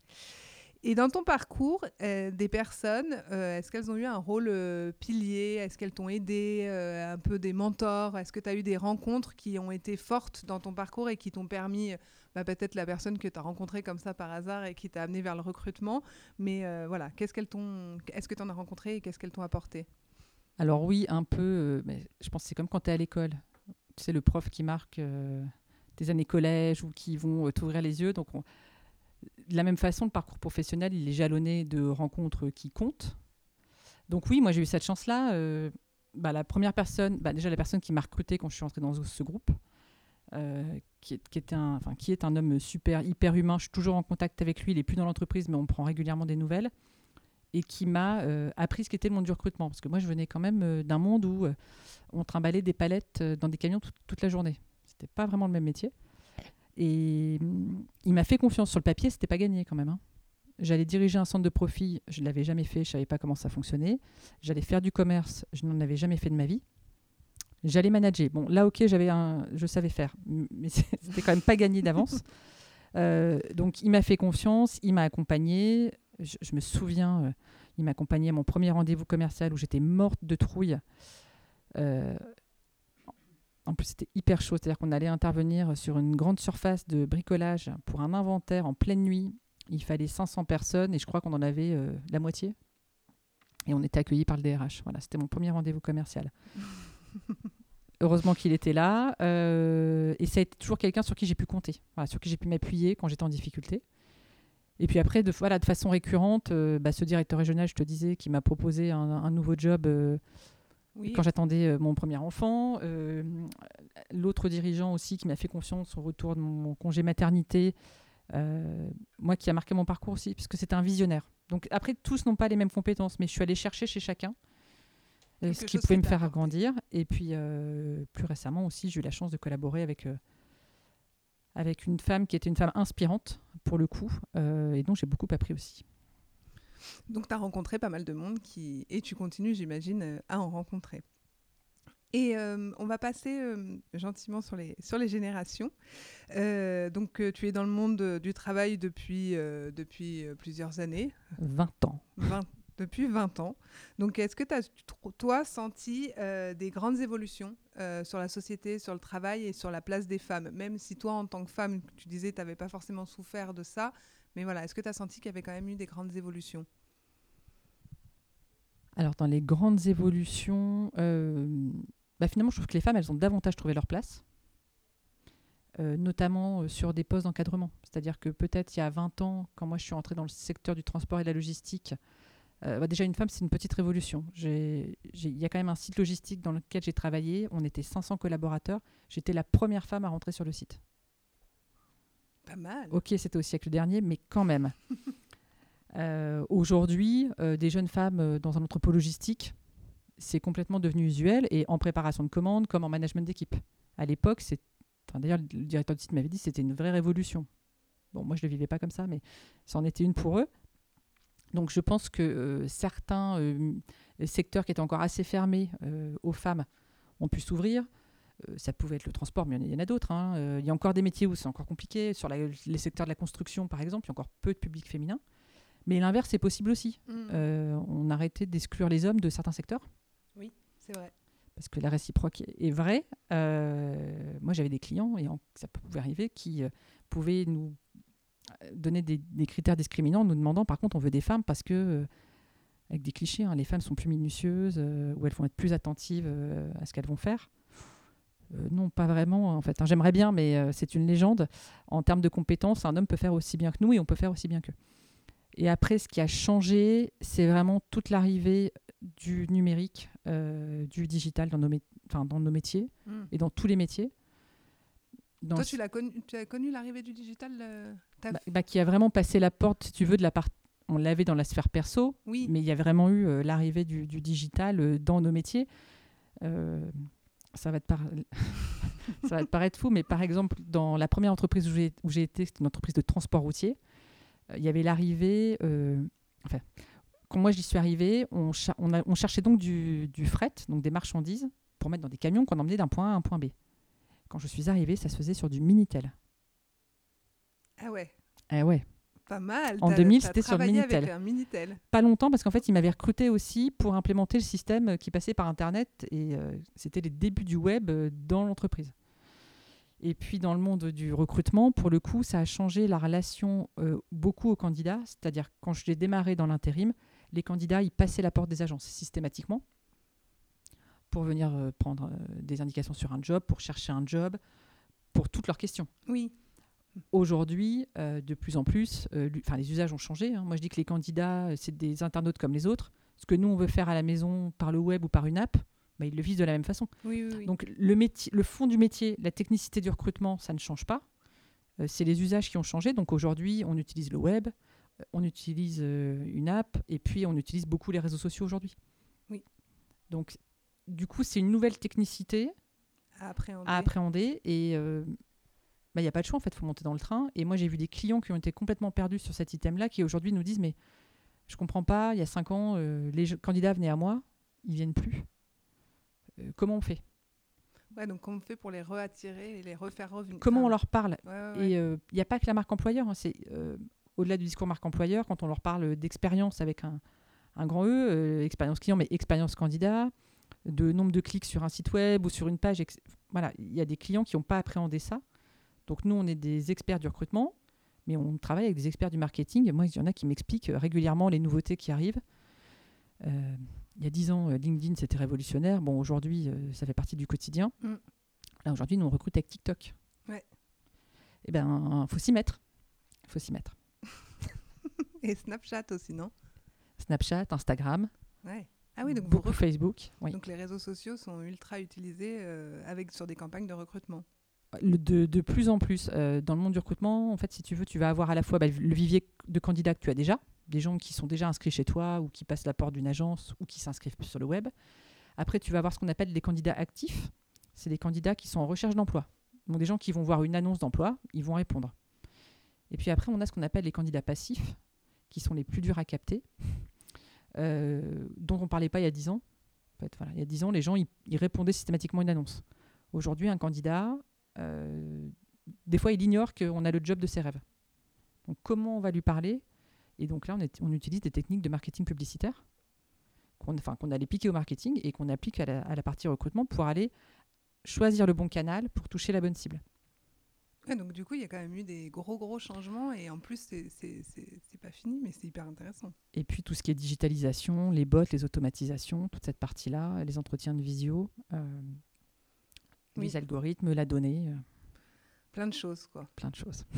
Et dans ton parcours, euh, des personnes, euh, est-ce qu'elles ont eu un rôle euh, pilier? Est-ce qu'elles t'ont aidé euh, Un peu des mentors? Est-ce que tu as eu des rencontres qui ont été fortes dans ton parcours et qui t'ont permis, euh, bah, peut-être la personne que tu as rencontrée comme ça par hasard et qui t'a amené vers le recrutement Mais euh, voilà, qu'est-ce qu'elles t'ont, est-ce que tu en as rencontré et qu'est-ce qu'elles t'ont apporté? Alors oui, un peu, euh, mais je pense que c'est comme quand tu es à l'école. Tu sais, le prof qui marque euh, tes années collège ou qui vont t'ouvrir les yeux. Donc, on- de la même façon, le parcours professionnel, il est jalonné de rencontres qui comptent. Donc oui, moi j'ai eu cette chance-là. bah, la première personne, bah, déjà la personne qui m'a recruté quand je suis entrée dans ce groupe, qui, est, un, enfin, qui est un homme super, hyper humain. Je suis toujours en contact avec lui. Il est plus dans l'entreprise, mais on prend régulièrement des nouvelles. Et qui m'a euh, appris ce qu'était le monde du recrutement. Parce que moi, je venais quand même euh, d'un monde où euh, on trimballait des palettes dans des camions toute- la journée. C'était pas vraiment le même métier. Et hum, il m'a fait confiance sur le papier, c'était pas gagné quand même. hein. J'allais diriger un centre de profit, je ne l'avais jamais fait, je savais pas comment ça fonctionnait. J'allais faire du commerce, je n'en avais jamais fait de ma vie. J'allais manager. Bon, là, ok, j'avais un, je savais faire, mais c'était quand même pas gagné d'avance. Euh, donc, il m'a fait confiance, il m'a accompagné. Je, je me souviens, euh, il m'a accompagné à mon premier rendez-vous commercial où j'étais morte de trouille. Euh, en plus, c'était hyper chaud, c'est-à-dire qu'on allait intervenir sur une grande surface de bricolage pour un inventaire en pleine nuit. Il fallait 500 personnes et je crois qu'on en avait la moitié. Et on était accueillis par le DRH. Voilà, c'était mon premier rendez-vous commercial. Heureusement qu'il était là. euh, et ça a été toujours quelqu'un sur qui j'ai pu compter, voilà, sur qui j'ai pu m'appuyer quand j'étais en difficulté. Et puis après, de, voilà, de façon récurrente, euh, bah, ce directeur régional, je te disais, qui m'a proposé un, un nouveau job euh, Oui. quand j'attendais mon premier enfant. L'autre dirigeant aussi qui m'a fait confiance au retour de mon congé maternité. moi qui a marqué mon parcours aussi, puisque c'était un visionnaire. Donc après, tous n'ont pas les mêmes compétences, mais je suis allée chercher chez chacun ce qui pouvait me faire agrandir. Et puis euh, plus récemment aussi, j'ai eu la chance de collaborer avec, euh, avec une femme qui était une femme inspirante pour le coup, euh, et dont j'ai beaucoup appris aussi. Donc, tu as rencontré pas mal de monde qui... et tu continues, j'imagine, euh, à en rencontrer. Et euh, on va passer euh, gentiment sur les, sur les générations. Euh, donc, euh, tu es dans le monde euh, du travail depuis, euh, depuis euh, plusieurs années, 20 ans. 20 depuis 20 ans. Donc, est-ce que tu as, toi, senti euh, des grandes évolutions euh, sur la société, sur le travail et sur la place des femmes? Même si toi, en tant que femme, tu disais que tu n'avais pas forcément souffert de ça, mais voilà, est-ce que tu as senti qu'il y avait quand même eu des grandes évolutions? Alors, dans les grandes évolutions, euh, bah, finalement, je trouve que les femmes, elles ont davantage trouvé leur place, notamment sur des postes d'encadrement. C'est-à-dire que peut-être il y a 20 ans, quand moi je suis entrée dans le secteur du transport et de la logistique, euh, bah, déjà une femme, c'est une petite révolution. Il y a quand même un site logistique dans lequel j'ai travaillé. On était 500 collaborateurs. J'étais la première femme à rentrer sur le site. Pas mal. Ok, c'était au siècle dernier, mais quand même. Euh, Aujourd'hui, euh, des jeunes femmes dans un entrepôt logistique, c'est complètement devenu usuel et en préparation de commandes comme en management d'équipe. À l'époque, c'est. Enfin, D'ailleurs, le directeur du site m'avait dit que c'était une vraie révolution. Bon, moi, je ne le vivais pas comme ça, mais c'en était une pour eux. Donc, je pense que euh, certains euh, secteurs qui étaient encore assez fermés euh, aux femmes ont pu s'ouvrir. Ça pouvait être le transport, mais il y en a d'autres. hein. Il y a encore des métiers où c'est encore compliqué. Sur la- les secteurs de la construction, par exemple, il y a encore peu de public féminin. Mais l'inverse est possible aussi. Mm. Euh, on a arrêté d'exclure les hommes de certains secteurs C'est vrai. parce que la réciproque est vraie. Moi, j'avais des clients, et en- ça pouvait arriver, qui pouvaient nous donner des, des critères discriminants, nous demandant par contre, on veut des femmes parce que, euh, avec des clichés, hein, les femmes sont plus minutieuses, euh, ou elles vont être plus attentives euh, à ce qu'elles vont faire. Euh, non, pas vraiment, en fait. hein. J'aimerais bien, mais c'est une légende. En termes de compétences, un homme peut faire aussi bien que nous et on peut faire aussi bien qu'eux. Et après, ce qui a changé, c'est vraiment toute l'arrivée du numérique, du digital dans nos, dans nos métiers Mm. et dans tous les métiers. Dans Toi, tu l'as connu, tu as connu l'arrivée du digital bah, bah, qui a vraiment passé la porte, si tu veux, de la part. On l'avait dans la sphère perso, Oui. mais il y a vraiment eu euh, l'arrivée du, du digital euh, dans nos métiers. Euh, ça, va te par- ça va te paraître fou, mais par exemple, dans la première entreprise où j'ai été, c'était une entreprise de transport routier, il y avait l'arrivée. enfin, quand moi j'y suis arrivée, on, cha- on, a- on cherchait donc du, du fret, donc des marchandises, pour mettre dans des camions qu'on emmenait d'un point A à un point B. Quand je suis arrivée, ça se faisait sur du Minitel. Ah ouais. Eh ouais. Pas mal. En T'as- 2000, t'as c'était sur le Minitel. Avec un Minitel. pas longtemps parce qu'en fait, il m'avait recruté aussi pour implémenter le système qui passait par Internet et euh, c'était les débuts du web euh, dans l'entreprise. Et puis dans le monde du recrutement, pour le coup, ça a changé la relation euh, beaucoup aux candidats. C'est-à-dire quand j'ai démarré dans l'intérim, les candidats, ils passaient la porte des agences systématiquement pour venir euh, prendre euh, des indications sur un job, pour chercher un job, pour toutes leurs questions. Oui. Aujourd'hui, euh, de plus en plus, euh, les usages ont changé. hein. Moi, je dis que les candidats, euh, c'est des internautes comme les autres. Ce que nous, on veut faire à la maison par le web ou par une app, bah, ils le vivent de la même façon. Oui, oui, oui. Donc, le, métier, le fond du métier, la technicité du recrutement, ça ne change pas. Euh, c'est les usages qui ont changé. Donc, aujourd'hui, on utilise le web, on utilise une app, et puis on utilise beaucoup les réseaux sociaux aujourd'hui. Oui. Donc, du coup, c'est une nouvelle technicité à appréhender. à appréhender et il n'y a pas de choix en fait, il faut monter dans le train. Et moi j'ai vu des clients qui ont été complètement perdus sur cet item-là qui aujourd'hui nous disent mais je comprends pas, il y a cinq ans euh, les candidats venaient à moi, ils viennent plus. Euh, comment on fait? Ouais, donc comment on fait pour les réattirer et les refaire revenir? Comment on leur parle? Ouais, ouais, ouais. Et il n'y a pas que la marque employeur, hein, c'est euh, au-delà du discours marque employeur, quand on leur parle d'expérience avec un, un grand E, euh, expérience client, mais expérience candidat, de nombre de clics sur un site web ou sur une page. Voilà, il y a des clients qui n'ont pas appréhendé ça. Donc nous, on est des experts du recrutement, mais on travaille avec des experts du marketing. Moi, il y en a qui m'expliquent euh, régulièrement les nouveautés qui arrivent. Euh, il y a dix ans, euh, LinkedIn, c'était révolutionnaire. Bon, aujourd'hui, euh, ça fait partie du quotidien. Mm. Là, aujourd'hui, nous, on recrute avec TikTok. Ouais. Eh ben, faut s'y mettre. faut s'y mettre. Et Snapchat aussi, non? Snapchat, Instagram, Ouais. Ah oui, donc, beaucoup Facebook. Oui. donc les réseaux sociaux sont ultra utilisés euh, avec, sur des campagnes de recrutement. De, plus en plus, euh, dans le monde du recrutement, en fait, si tu veux, tu vas avoir à la fois bah, le vivier de candidats que tu as déjà, des gens qui sont déjà inscrits chez toi ou qui passent la porte d'une agence ou qui s'inscrivent sur le web. Après, tu vas avoir ce qu'on appelle des candidats actifs. C'est des candidats qui sont en recherche d'emploi. Donc des gens qui vont voir une annonce d'emploi, ils vont répondre. Et puis après, on a ce qu'on appelle les candidats passifs, qui sont les plus durs à capter, euh, dont on ne parlait pas il y a 10 ans. Il y a 10 ans, les gens, ils, ils répondaient systématiquement à une annonce. Aujourd'hui, un candidat, euh, des fois, il ignore qu'on a le job de ses rêves. Donc, comment on va lui parler? Et donc là, on, est- on utilise des techniques de marketing publicitaire qu'on qu'on allait piquer au marketing et qu'on applique à la, à la partie recrutement pour aller choisir le bon canal pour toucher la bonne cible. Ouais, donc du coup, il y a quand même eu des gros gros changements et en plus, c'est pas fini, mais c'est hyper intéressant. Et puis tout ce qui est digitalisation, les bots, les automatisations, toute cette partie-là, les entretiens de visio, euh, Oui. les algorithmes, la donnée, euh, Plein de choses, quoi. plein de choses.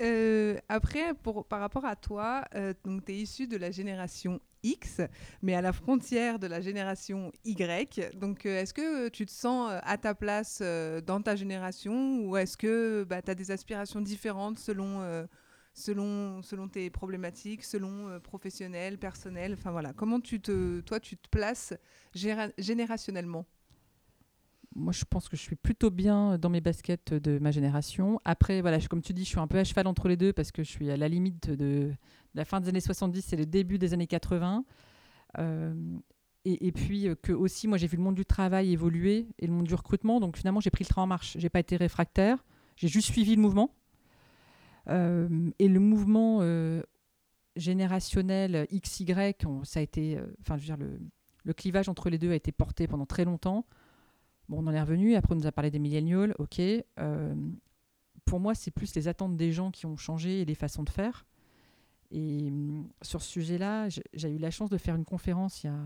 Euh, après, pour, par rapport à toi, euh, tu es issu de la génération X, mais à la frontière de la génération Y. Donc, euh, est-ce que tu te sens à ta place dans ta génération ou est-ce que bah, tu as des aspirations différentes selon, selon, selon tes problématiques, selon professionnel, personnel Enfin voilà, comment tu te, toi, tu te places générationnellement? Moi, je pense que je suis plutôt bien dans mes baskets de ma génération. Après, voilà, je- comme tu dis, je suis un peu à cheval entre les deux parce que je suis à la limite de, la fin des années 70 et le début des années 80. Euh, et, puis euh, que aussi, moi, j'ai vu le monde du travail évoluer et le monde du recrutement. Donc finalement, j'ai pris le train en marche. J'ai pas été réfractaire. J'ai juste suivi le mouvement. Euh, et le mouvement générationnel XY, ça a été, enfin, le clivage entre les deux a été porté pendant très longtemps. Bon, on en est revenu. Après, on nous a parlé des millennials. Ok. Euh, pour moi, c'est plus les attentes des gens qui ont changé et les façons de faire. Et hum, sur ce sujet-là, j'ai eu la chance de faire une conférence il y a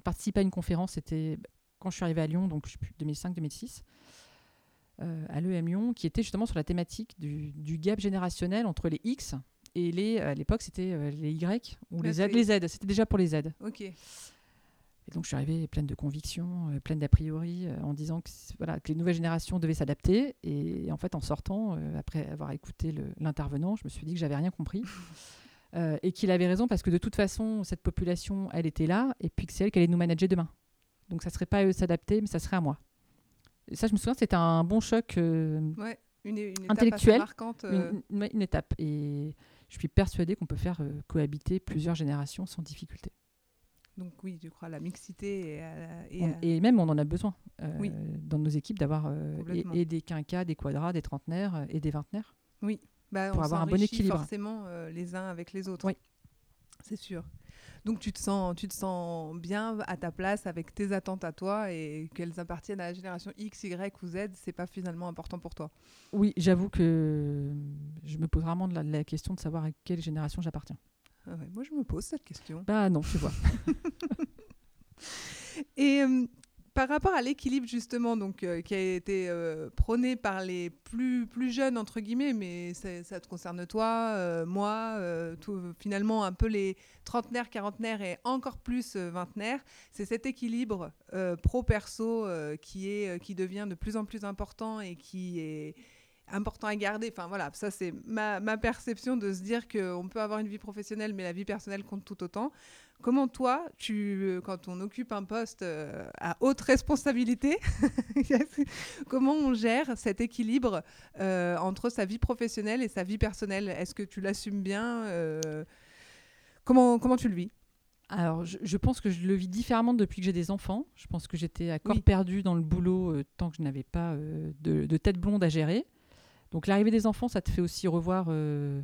participer à une conférence, c'était quand je suis arrivée à Lyon, donc je sais plus, 2005-2006, euh, à l'EM Lyon, qui était justement sur la thématique du, du gap générationnel entre les X et les, à l'époque, c'était euh, les Y ou les Z. Les Z, c'était déjà pour les Z. Ok. Et donc, je suis arrivée pleine de convictions, euh, pleine d'a priori, euh, en disant que, voilà, que les nouvelles générations devaient s'adapter. Et, en fait, en sortant, euh, après avoir écouté l'intervenant, je me suis dit que j'avais rien compris. Euh, et qu'il avait raison parce que de toute façon, cette population, elle était là, et puis que c'est elle qui allait nous manager demain. Donc, ça serait pas à eux de s'adapter, mais ça serait à moi. Et ça, je me souviens, c'était un bon choc. euh, Ouais. Une, assez marquante. euh, une, une- une étape. Et je suis persuadée qu'on peut faire cohabiter plusieurs générations sans difficulté. Donc oui, tu crois à la mixité et, à la- et On- à- et même, on en a besoin euh, Oui. dans nos équipes d'avoir euh, et, et des quinquas, des quadras, des trentenaires euh, et des vingtenaires. Bah, pour on avoir un bon équilibre. forcément euh, les uns avec les autres. Oui. C'est sûr. Donc tu te sens, tu te sens bien à ta place avec tes attentes à toi et qu'elles appartiennent à la génération X, Y ou Z, c'est pas finalement important pour toi. Oui, j'avoue que je me pose vraiment de la, la question de savoir à quelle génération j'appartiens. Ah ouais, moi je me pose cette question. Bah non, tu vois. Et euh, par rapport à l'équilibre justement, donc euh, qui a été euh, prôné par les plus plus jeunes entre guillemets, mais ça, ça te concerne toi, moi, tout- finalement un peu les trentenaires, quarantenaires et encore plus vingtenaires. C'est cet équilibre pro perso qui est qui devient de plus en plus important et qui est important à garder. Enfin voilà, ça c'est ma, ma perception de se dire qu'on peut avoir une vie professionnelle, mais la vie personnelle compte tout autant. Comment toi, tu, euh, quand on occupe un poste euh, à haute responsabilité, comment on gère cet équilibre euh, entre sa vie professionnelle et sa vie personnelle? Est-ce que tu l'assumes bien euh, comment, comment tu le vis? Alors, je, je pense que je le vis différemment depuis que j'ai des enfants. Je pense que j'étais à corps Oui. perdu dans le boulot euh, tant que je n'avais pas de, de tête blonde à gérer. Donc, l'arrivée des enfants, ça te fait aussi revoir euh,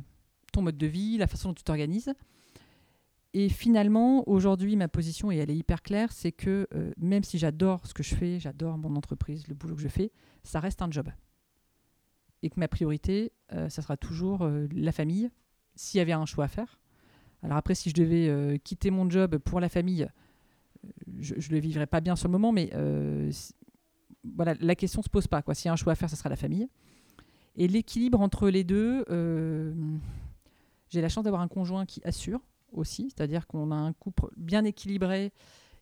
ton mode de vie, la façon dont tu t'organises. Et finalement, aujourd'hui, ma position, et elle est hyper claire, c'est que euh, même si j'adore ce que je fais, j'adore mon entreprise, le boulot que je fais, ça reste un job. Et que ma priorité, euh, ça sera toujours la famille, s'il y avait un choix à faire. Alors après, si je devais quitter mon job pour la famille, je ne le vivrais pas bien sur le moment, mais voilà, la question ne se pose pas. Quoi. S'il y a un choix à faire, ce sera la famille. Et l'équilibre entre les deux, euh, j'ai la chance d'avoir un conjoint qui assure aussi, c'est-à-dire qu'on a un couple bien équilibré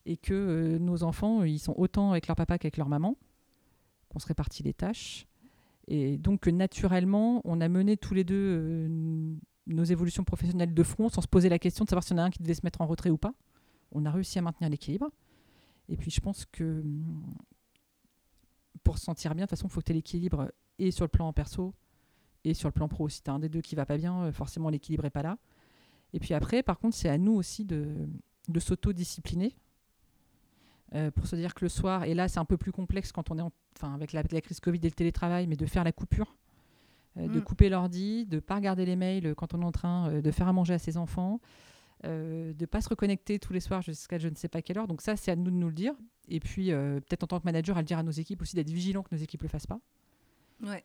et que euh, nos enfants, ils sont autant avec leur papa qu'avec leur maman, qu'on se répartit les tâches. Et donc, naturellement, on a mené tous les deux euh, nos évolutions professionnelles de front sans se poser la question de savoir s'il y en a un qui devait se mettre en retrait ou pas. On a réussi à maintenir l'équilibre. Et puis je pense que pour se sentir bien, de toute façon, il faut que tu aies l'équilibre et sur le plan perso et sur le plan pro. Si tu as un des deux qui va pas bien, euh, forcément l'équilibre n'est pas là. Et puis après, par contre, c'est à nous aussi de, de s'auto-discipliner. euh, pour se dire que le soir, et là c'est un peu plus complexe quand on est en- enfin, avec la, la crise Covid et le télétravail, mais de faire la coupure euh, de Mm. couper l'ordi, de pas regarder les mails quand on est en train euh, de faire à manger à ses enfants, de pas se reconnecter tous les soirs jusqu'à je ne sais pas quelle heure. Donc ça, c'est à nous de nous le dire. Et puis peut-être en tant que manager, à le dire à nos équipes aussi d'être vigilant que nos équipes le fassent pas, Ouais.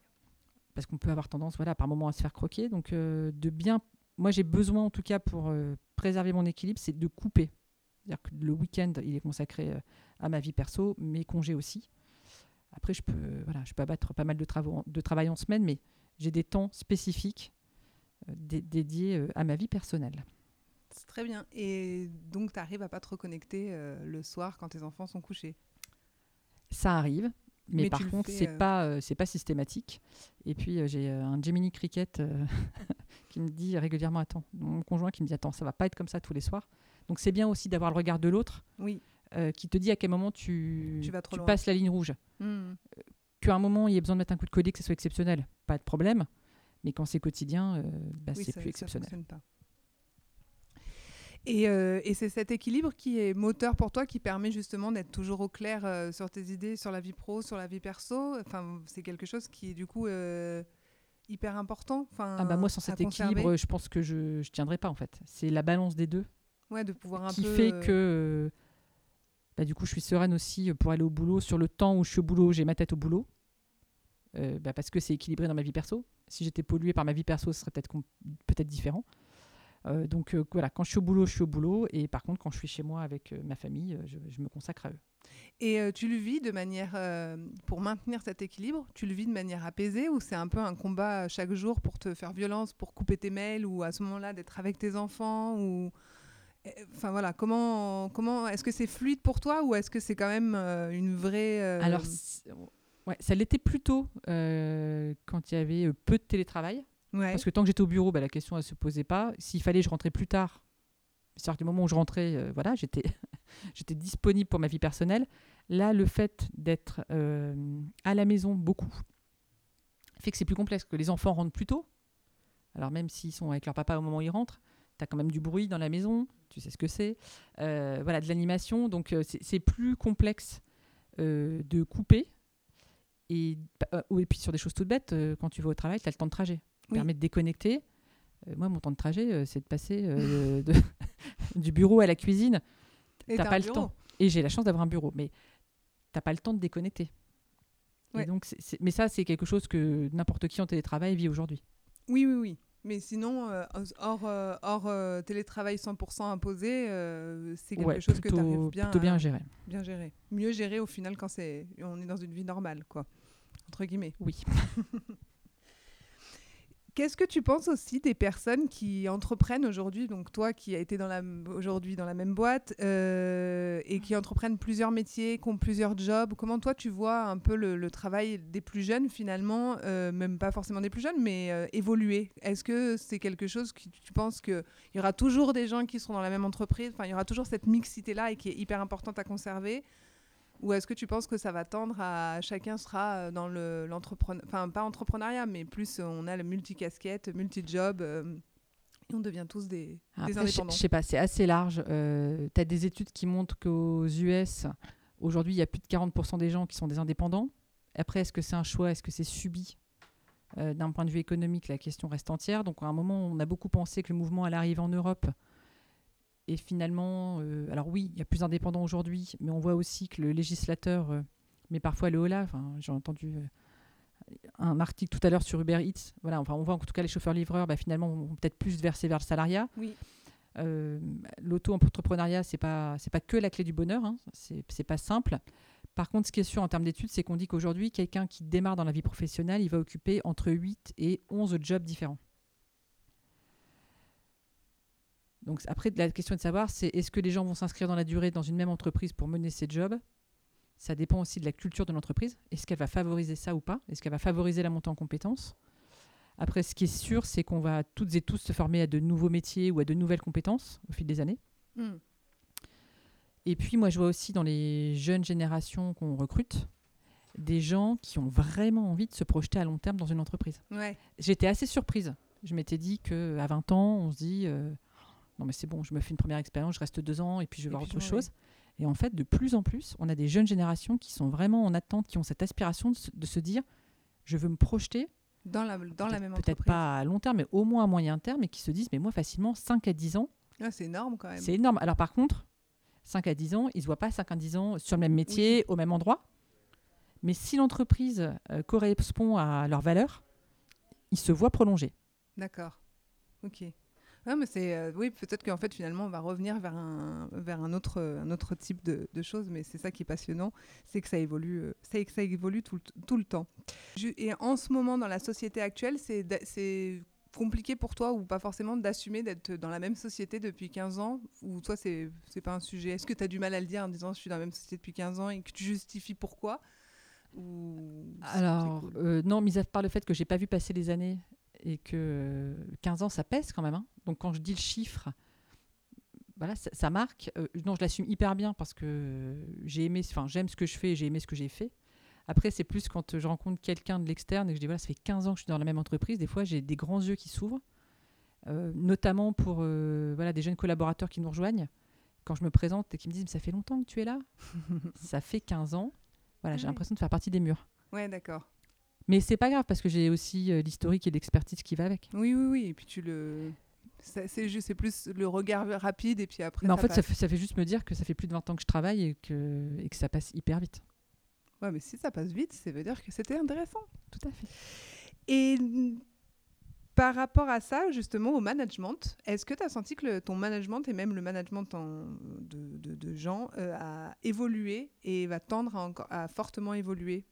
parce qu'on peut avoir tendance, voilà, par moment à se faire croquer. Donc euh, de bien, moi j'ai besoin en tout cas pour euh, préserver mon équilibre, c'est de couper. C'est-à-dire que le week-end, il est consacré euh, à ma vie perso, mes congés aussi. Après, je peux, voilà, je peux abattre pas mal de, travaux, de travail en semaine, mais j'ai des temps spécifiques dé- dédiés à ma vie personnelle. C'est très bien. Et donc, tu arrives à pas te reconnecter euh, le soir quand tes enfants sont couchés? Ça arrive, mais, par contre, c'est euh, pas euh, c'est pas systématique. Et puis euh, j'ai euh, un Gemini Cricket qui me dit régulièrement attends, mon conjoint qui me dit attends, ça va pas être comme ça tous les soirs. Donc c'est bien aussi d'avoir le regard de l'autre Oui. qui te dit à quel moment tu, Tu vas passes la ligne rouge. Hmm. Qu'à un moment il y ait besoin de mettre un coup de collier, que ce soit exceptionnel, pas de problème. Mais quand c'est quotidien, euh, bah, Oui, c'est ça- plus ça exceptionnel. pas. Et, euh, et c'est cet équilibre qui est moteur pour toi, qui permet justement d'être toujours au clair euh, sur tes idées, sur la vie pro, sur la vie perso. Enfin, c'est quelque chose qui est du coup euh, hyper important. Enfin, Ah bah moi, sans cet conserver. équilibre, je pense que je ne tiendrai pas en fait. C'est la balance des deux ouais, de pouvoir un qui peu. fait que bah, du coup, je suis sereine aussi pour aller au boulot. Sur le temps où je suis au boulot, j'ai ma tête au boulot. Bah, parce que c'est équilibré dans ma vie perso. Si j'étais polluée par ma vie perso, ce serait peut-être peut-être différent. Euh, donc euh, voilà, quand je suis au boulot, je suis au boulot. Et par contre, quand je suis chez moi avec euh, ma famille, je, je me consacre à eux. Et tu le vis de manière, pour maintenir cet équilibre, tu le vis de manière apaisée ou c'est un peu un combat chaque jour pour te faire violence, pour couper tes mails ou à ce moment-là d'être avec tes enfants ou... Eh, Enfin voilà, comment, comment est-ce que c'est fluide pour toi ou est-ce que c'est quand même euh, une vraie... euh, Alors, ouais, ça l'était plutôt euh, quand il y avait peu de télétravail. Parce que tant que j'étais au bureau, bah, la question ne se posait pas. S'il fallait, je rentrais plus tard. C'est-à-dire que le moment où je rentrais, euh, voilà, j'étais, j'étais disponible pour ma vie personnelle. Là, le fait d'être euh, à la maison beaucoup fait que c'est plus complexe, que les enfants rentrent plus tôt. Alors même s'ils sont avec leur papa au moment où ils rentrent, tu as quand même du bruit dans la maison, tu sais ce que c'est. Euh, voilà, de l'animation, donc c'est, plus complexe de couper. Et, bah, et puis sur des choses toutes bêtes, quand tu vas au travail, tu as le temps de trajet. Oui. permet de déconnecter. Euh, moi, mon temps de trajet, euh, c'est de passer euh, de- du bureau à la cuisine. Et t'as pas le bureau. temps. Et j'ai la chance d'avoir un bureau, mais t'as pas le temps de déconnecter. Et donc, mais ça, c'est quelque chose que n'importe qui en télétravail vit aujourd'hui. Oui, oui, oui. Mais sinon, hors, hors télétravail 100% imposé, c'est quelque Ouais, chose que tu arrives bien, plutôt bien à- à gérer. bien gérer. Mieux gérer au final quand c'est, on est dans une vie normale, quoi. Entre guillemets. Oui. Qu'est-ce que tu penses aussi des personnes qui entreprennent aujourd'hui, donc toi qui as été aujourd'hui dans la même boîte euh, et qui entreprennent plusieurs métiers, qui ont plusieurs jobs, comment toi tu vois un peu le, le travail des plus jeunes finalement, euh, même pas forcément des plus jeunes, mais euh, évoluer? Est-ce que c'est quelque chose que tu penses qu'il y aura toujours des gens qui seront dans la même entreprise, enfin il y aura toujours cette mixité-là et qui est hyper importante à conserver ou est-ce que tu penses que ça va tendre à chacun sera euh, dans le l'entrepreneuriat, enfin pas entrepreneuriat, mais plus euh, on a le multicasquette, multi-job, euh, et on devient tous des, des Après, je indépendants. je sais pas, c'est assez large. tu as des études qui montrent qu'aux US, aujourd'hui, il y a plus de 40% des gens qui sont des indépendants. Après, est-ce que c'est un choix Est-ce que c'est subi? Euh, D'un point de vue économique, la question reste entière. Donc, à un moment, on a beaucoup pensé que le mouvement allait arriver en Europe. Et finalement, euh, alors oui, il y a plus d'indépendants aujourd'hui, mais on voit aussi que le législateur euh, met parfois le holà. Enfin, J'ai entendu euh, un article tout à l'heure sur Uber Eats. Voilà, enfin, on voit en tout cas les chauffeurs-livreurs, bah, finalement, vont peut-être plus verser vers le salariat. Oui. Euh, L'auto-entrepreneuriat, c'est pas c'est pas que la clé du bonheur, hein. c'est pas simple. Par contre, ce qui est sûr en termes d'études, c'est qu'on dit qu'aujourd'hui, quelqu'un qui démarre dans la vie professionnelle, il va occuper entre 8 et 11 jobs différents. Donc après, la question est de savoir, c'est est-ce que les gens vont s'inscrire dans la durée dans une même entreprise pour mener ces jobs? Ça dépend aussi de la culture de l'entreprise. Est-ce qu'elle va favoriser ça ou pas? Est-ce qu'elle va favoriser la montée en compétences? Après, ce qui est sûr, c'est qu'on va toutes et tous se former à de nouveaux métiers ou à de nouvelles compétences au fil des années. Hmm. Et puis, moi, je vois aussi dans les jeunes générations qu'on recrute, des gens qui ont vraiment envie de se projeter à long terme dans une entreprise. Ouais. J'étais assez surprise. Je m'étais dit qu'à 20 ans, on se dit euh, non, mais c'est bon, je me fais une première expérience, je reste deux ans et puis je vais Et voir autre chose. Et en fait, de plus en plus, on a des jeunes générations qui sont vraiment en attente, qui ont cette aspiration de se, de se dire je veux me projeter, Dans la, dans la peut-être- même peut-être entreprise. pas à long terme, mais au moins à moyen terme, et qui se disent mais moi, facilement, 5 à 10 ans, Ah, c'est énorme quand même. c'est énorme. Alors par contre, 5 à 10 ans, ils ne se voient pas 5 à 10 ans sur le même métier, au même endroit. Mais si l'entreprise euh, correspond à leurs valeurs, ils se voient prolonger. D'accord. Ok. Mais c'est euh, oui, peut-être qu'en fait finalement on va revenir vers un vers un autre un autre type de, de choses, mais c'est ça qui est passionnant, c'est que ça évolue, euh, c'est que ça évolue tout, le- tout le temps. Et en ce moment dans la société actuelle, c'est c'est compliqué pour toi ou pas forcément d'assumer d'être dans la même société depuis 15 ans? Ou toi c'est c'est pas un sujet? Est-ce que tu as du mal à le dire en disant je suis dans la même société depuis 15 ans et que tu justifies pourquoi? Ou Alors, cool euh, non, mis à part le fait que j'ai pas vu passer les années et que euh, 15 ans, ça pèse quand même. hein. Donc, quand je dis le chiffre, voilà, ça, ça marque. Euh, non, je l'assume hyper bien parce que j'ai aimé, enfin, j'aime ce que je fais et j'ai aimé ce que j'ai fait. Après, c'est plus quand je rencontre quelqu'un de l'externe et que je dis voilà, ça fait 15 ans que je suis dans la même entreprise. Des fois, j'ai des grands yeux qui s'ouvrent. Euh, notamment pour euh, voilà, des jeunes collaborateurs qui nous rejoignent. Quand je me présente et qui me disent, mais ça fait longtemps que tu es là Ça fait 15 ans. Voilà, j'ai l'impression de faire partie des murs. Ouais, d'accord. Mais c'est pas grave parce que j'ai aussi euh, l'historique et l'expertise qui va avec. Oui, oui, oui. Et puis tu le. C'est juste, c'est plus le regard rapide et puis après. Mais en fait, ça fait, ça fait juste me dire que ça fait plus de 20 ans que je travaille et que, et que ça passe hyper vite. Ouais, mais si ça passe vite, ça veut dire que c'était intéressant. Tout à fait. Et par rapport à ça, justement, au management, est-ce que tu as senti que le- ton management et même le management en- de, de- de gens euh, a évolué et va tendre à, encore, à fortement évoluer?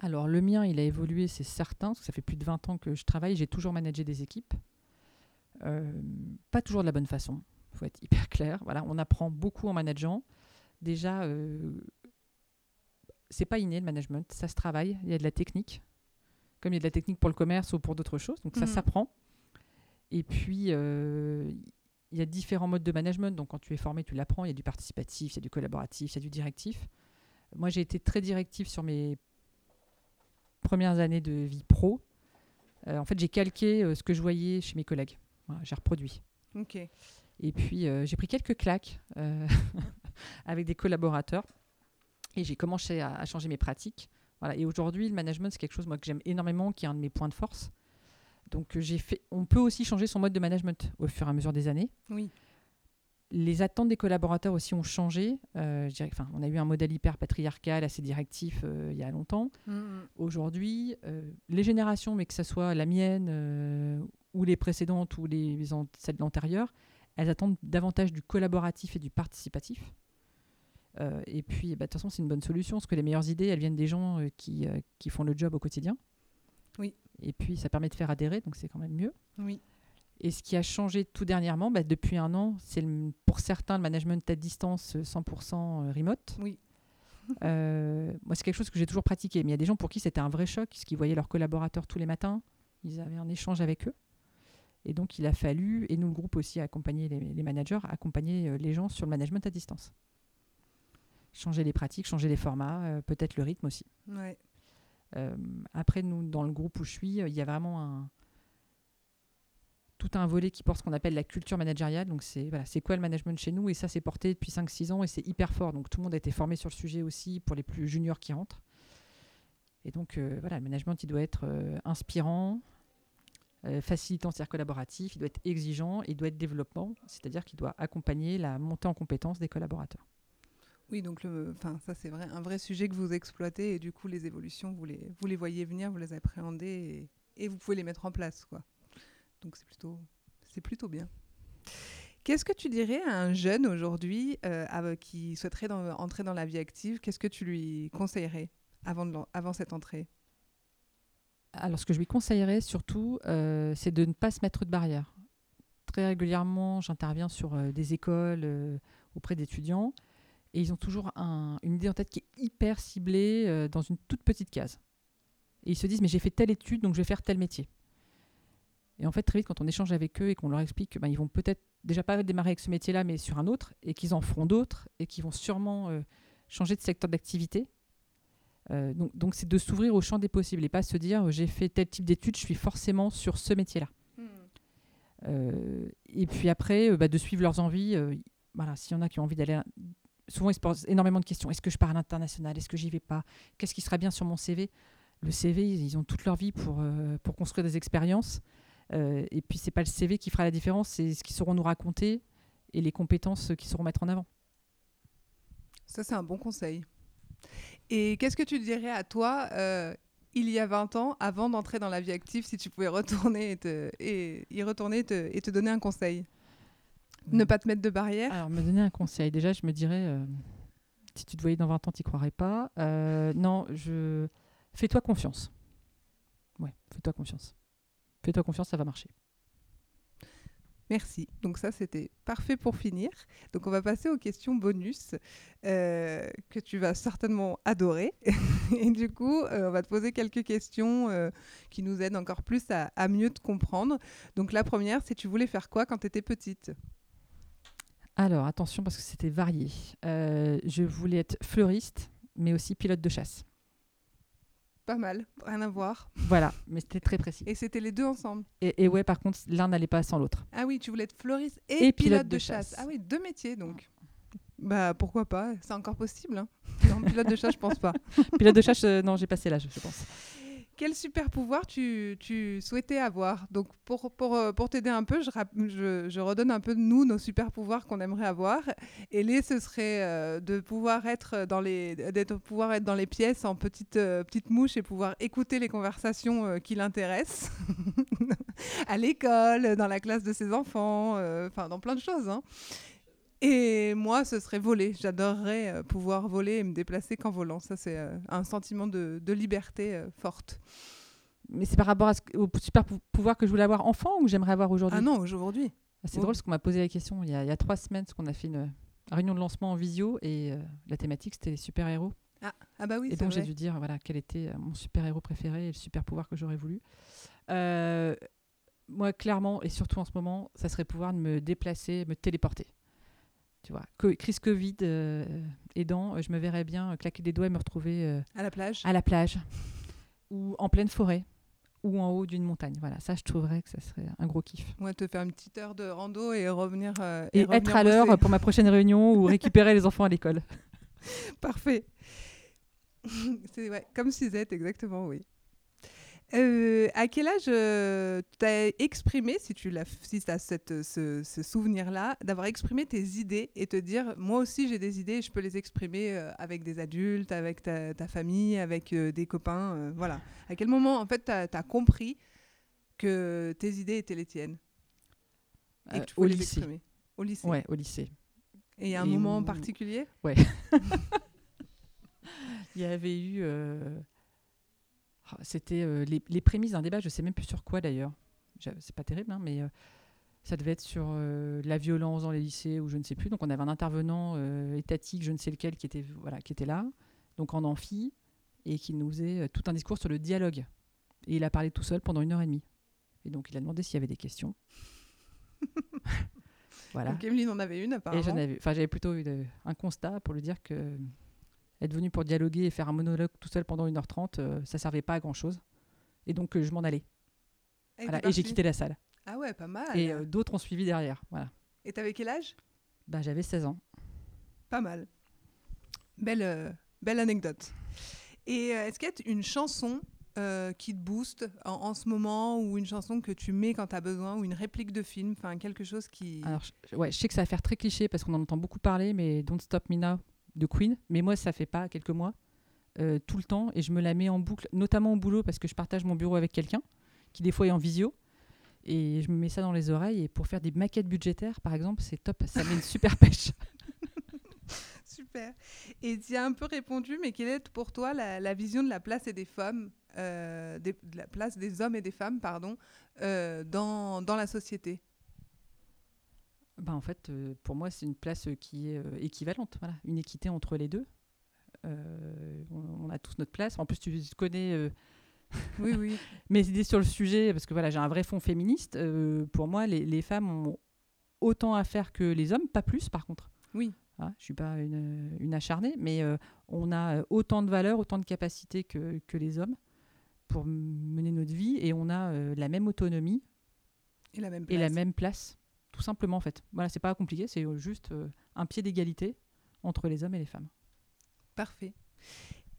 Alors, le mien, il a évolué, c'est certain, parce que ça fait plus de 20 ans que je travaille. J'ai toujours managé des équipes. Euh, pas toujours de la bonne façon. Il faut être hyper clair. Voilà, on apprend beaucoup en manageant. Déjà, euh, c'est pas inné le management, ça se travaille. Il y a de la technique, comme il y a de la technique pour le commerce ou pour d'autres choses. Donc, ça Mhm. s'apprend. Et puis, euh, il y a différents modes de management. Donc, quand tu es formé, tu l'apprends. Il y a du participatif, il y a du collaboratif, il y a du directif. Moi, j'ai été très directif sur mes premières années de vie pro. Euh, en fait, j'ai calqué euh, ce que je voyais chez mes collègues. Voilà, j'ai reproduit. Ok. Et puis, euh, j'ai pris quelques claques euh, avec des collaborateurs. Et j'ai commencé à, à changer mes pratiques. Voilà. Et aujourd'hui, le management, c'est quelque chose moi, que j'aime énormément, qui est un de mes points de force. Donc, euh, j'ai fait. On peut aussi changer son mode de management au fur et à mesure des années. Oui. Les attentes des collaborateurs aussi ont changé. Euh, je dirais, enfin, on a eu un modèle hyper patriarcal, assez directif il y a longtemps. Aujourd'hui, euh, les générations, mais que ce soit la mienne ou les précédentes ou les, an- celles de l'antérieure, elles attendent davantage du collaboratif et du participatif. Euh, et puis, bah, de toute façon, c'est une bonne solution, parce que les meilleures idées, elles viennent des gens euh, qui, euh, qui font le job au quotidien. Oui. Et puis, ça permet de faire adhérer, donc c'est quand même mieux. Oui. Et ce qui a changé tout dernièrement, bah, depuis un an, c'est pour certains le management à distance euh, 100% remote. Oui. Moi, c'est quelque chose que j'ai toujours pratiqué. Mais il y a des gens pour qui c'était un vrai choc, parce qu'ils voyaient leurs collaborateurs tous les matins. Ils avaient un échange avec eux. Et donc, il a fallu, et nous, le groupe aussi, accompagner les, les managers, accompagner euh, les gens sur le management à distance. Changer les pratiques, changer les formats, euh, peut-être le rythme aussi. Ouais. Euh, après, nous, dans le groupe où je suis, il y a vraiment un, tout un volet qui porte ce qu'on appelle la culture managériale. Donc, c'est voilà, quoi le management chez nous? Et ça, c'est porté depuis 5-6 ans et c'est hyper fort. Donc, tout le monde a été formé sur le sujet aussi pour les plus juniors qui rentrent. Et donc, euh, voilà, le management, il doit être euh, inspirant, euh, facilitant, c'est-à-dire collaboratif, il doit être exigeant, il doit être développement, c'est-à-dire qu'il doit accompagner la montée en compétences des collaborateurs. Oui, donc le, ça c'est vrai, un vrai sujet que vous exploitez et du coup les évolutions, vous les, vous les voyez venir, vous les appréhendez et, vous pouvez les mettre en place, quoi. Donc c'est plutôt, plutôt bien. Qu'est-ce que tu dirais à un jeune aujourd'hui euh, qui souhaiterait entrer dans la vie active? Qu'est-ce que tu lui conseillerais avant, de avant cette entrée? Alors, ce que je lui conseillerais surtout, euh, c'est de ne pas se mettre de barrières. Très régulièrement, j'interviens sur euh, des écoles euh, auprès d'étudiants et ils ont toujours un- une idée en tête qui est hyper ciblée dans une toute petite case. Et ils se disent, mais j'ai fait telle étude, donc je vais faire tel métier. Et en fait, très vite, quand on échange avec eux et qu'on leur explique qu'ils vont peut-être déjà pas démarrer avec ce métier-là, mais sur un autre, et qu'ils en feront d'autres, et qu'ils vont sûrement changer de secteur d'activité, euh, donc, donc c'est de s'ouvrir au champ des possibles et pas se dire j'ai fait tel type d'études, je suis forcément sur ce métier-là. Euh, et puis après, euh, bah, de suivre leurs envies. euh, voilà, s'il y en a qui ont envie d'aller. à- Souvent, ils se posent énormément de questions. Est-ce que je pars à l'international? Est-ce que j'y vais pas? Qu'est-ce qui serait bien sur mon CV Le CV, ils ils ont toute leur vie pour, euh, pour construire des expériences. Euh, et puis, c'est pas le CV qui fera la différence, c'est ce qu'ils sauront nous raconter et les compétences qu'ils sauront mettre en avant. Ça c'est un bon conseil. Et qu'est-ce que tu dirais à toi euh, il y a 20 ans, avant d'entrer dans la vie active, si tu pouvais retourner et, te- y retourner et te, donner un conseil? Ne pas te mettre de barrière? Alors, me donner un conseil. Déjà, je me dirais, euh, si tu te voyais dans 20 ans, tu croirais pas. Euh, non, je... fais-toi confiance. Ouais, fais-toi confiance. Fais-toi confiance, ça va marcher. Merci. Donc ça, c'était parfait pour finir. Donc on va passer aux questions bonus euh, que tu vas certainement adorer. Et du coup, euh, on va te poser quelques questions euh, qui nous aident encore plus à, à mieux te comprendre. Donc la première, c'est tu voulais faire quoi quand tu étais petite? Alors, attention, parce que c'était varié. Je voulais être fleuriste, mais aussi pilote de chasse. Pas mal, rien à voir. Voilà, mais c'était très précis. Et c'était les deux ensemble. Et, et ouais, par contre, l'un n'allait pas sans l'autre. Ah oui, tu voulais être fleuriste et, Et pilote, pilote de, de chasse. chasse. Ah oui, deux métiers donc. Bah pourquoi pas, c'est encore possible. Hein. Non, pilote de chasse, je pense pas. Pilote de chasse, euh, non, j'ai passé l'âge, je pense. Quel super pouvoir tu, souhaitais avoir Donc pour, euh, t'aider un peu, je, redonne un peu de nous, nos super pouvoirs qu'on aimerait avoir. Et les, ce serait euh, de pouvoir être dans les d'être pouvoir être dans les pièces en petite euh, petite mouche et pouvoir écouter les conversations euh, qui l'intéressent à l'école, dans la classe de ses enfants, enfin dans plein de choses. hein. Et moi, ce serait voler. J'adorerais euh, pouvoir voler et me déplacer qu'en volant. Ça, c'est euh, un sentiment de, de liberté euh, forte. Mais c'est par rapport à ce, que- au super pou- pouvoir que je voulais avoir enfant ou que j'aimerais avoir aujourd'hui? Ah non, aujourd'hui. Ah, C'est Oh. drôle parce qu'on m'a posé la question il y a, il y a trois semaines, parce qu'on a fait une réunion de lancement en visio et euh, la thématique c'était les super-héros. Ah bah oui, et donc j'ai dû dire voilà, quel était mon super-héros préféré et le super-pouvoir que j'aurais voulu. Euh, moi, clairement, et surtout en ce moment, ça serait pouvoir me déplacer, me téléporter. Tu vois, crise Covid euh, aidant, euh, je me verrais bien euh, claquer des doigts et me retrouver euh, À la plage. à la plage ou en pleine forêt ou en haut d'une montagne. Voilà, ça, je trouverais que ça serait un gros kiff. Ouais, te faire une petite heure de rando et revenir. euh, Et, revenir être à l'heure pour ma prochaine réunion ou récupérer les enfants à l'école. Parfait. c'est ouais, comme Suzette, exactement, oui. Euh, à quel âge euh, tu as exprimé, si tu as, si as cette, ce, ce souvenir-là, d'avoir exprimé tes idées et te dire, moi aussi j'ai des idées je peux les exprimer euh, avec des adultes, avec ta, ta famille, avec euh, des copains, voilà. À quel moment, en fait, tu as, compris que tes idées étaient les tiennes et que tu au les lycée. exprimer? Au lycée. Ouais, au lycée. Et il y a un Et moment en où- particulier? Il y avait eu. Ah, C'était euh, les, les prémices d'un débat, je sais même plus sur quoi d'ailleurs. C'est pas terrible, hein, mais euh, ça devait être sur euh, la violence dans les lycées ou je ne sais plus. Donc on avait un intervenant étatique, je ne sais lequel, qui était, voilà, qui était là, donc en amphi, et qui nous faisait tout un discours sur le dialogue. Et il a parlé tout seul pendant une heure et demie. Et donc il a demandé s'il y avait des questions. voilà. Donc Emeline en avait une, apparemment. Et j'en avais, enfin, j'avais plutôt eu de- un constat pour lui dire que être venu pour dialoguer et faire un monologue tout seul pendant 1h30, euh, ça servait pas à grand chose. Et donc euh, je m'en allais. Et Voilà, t'es et j'ai quitté la salle. Ah ouais, pas mal. Et euh, d'autres ont suivi derrière. Voilà. Et t'avais quel âge? Bah, j'avais 16 ans. Pas mal. Belle, euh, belle anecdote. Et est-ce qu'il y a une chanson qui te booste en, en ce moment ou une chanson que tu mets quand tu as besoin ou une réplique de film, enfin quelque chose qui... Alors, je, ouais, je sais que ça va faire très cliché parce qu'on en entend beaucoup parler, mais Don't Stop Me Now de Queen. Mais moi, ça fait pas quelques mois, euh, tout le temps, et je me la mets en boucle, notamment au boulot parce que je partage mon bureau avec quelqu'un qui des fois est en visio. Et je me mets ça dans les oreilles. Et pour faire des maquettes budgétaires, par exemple, c'est top. Ça met une super pêche. Super. Et tu as un peu répondu, mais quelle est pour toi la, vision de la place et des femmes, euh, des- de la place des hommes et des femmes, pardon, euh, dans, dans la société? Bah, en fait, euh, pour moi, c'est une place euh, qui est euh, équivalente. Voilà, une équité entre les deux. Euh, on, a tous notre place. En plus, tu connais euh, Oui, oui. mes idées sur le sujet parce que voilà, j'ai un vrai fond féministe. Euh, pour moi, les, les femmes ont autant à faire que les hommes, pas plus, par contre. Oui. Hein, je suis pas une, une acharnée, mais on a autant de valeurs, autant de capacités que, que les hommes pour mener notre vie et on a la même autonomie Et la même et la place. même place, tout simplement en fait. Voilà, c'est pas compliqué, c'est euh, juste euh, un pied d'égalité entre les hommes et les femmes. Parfait.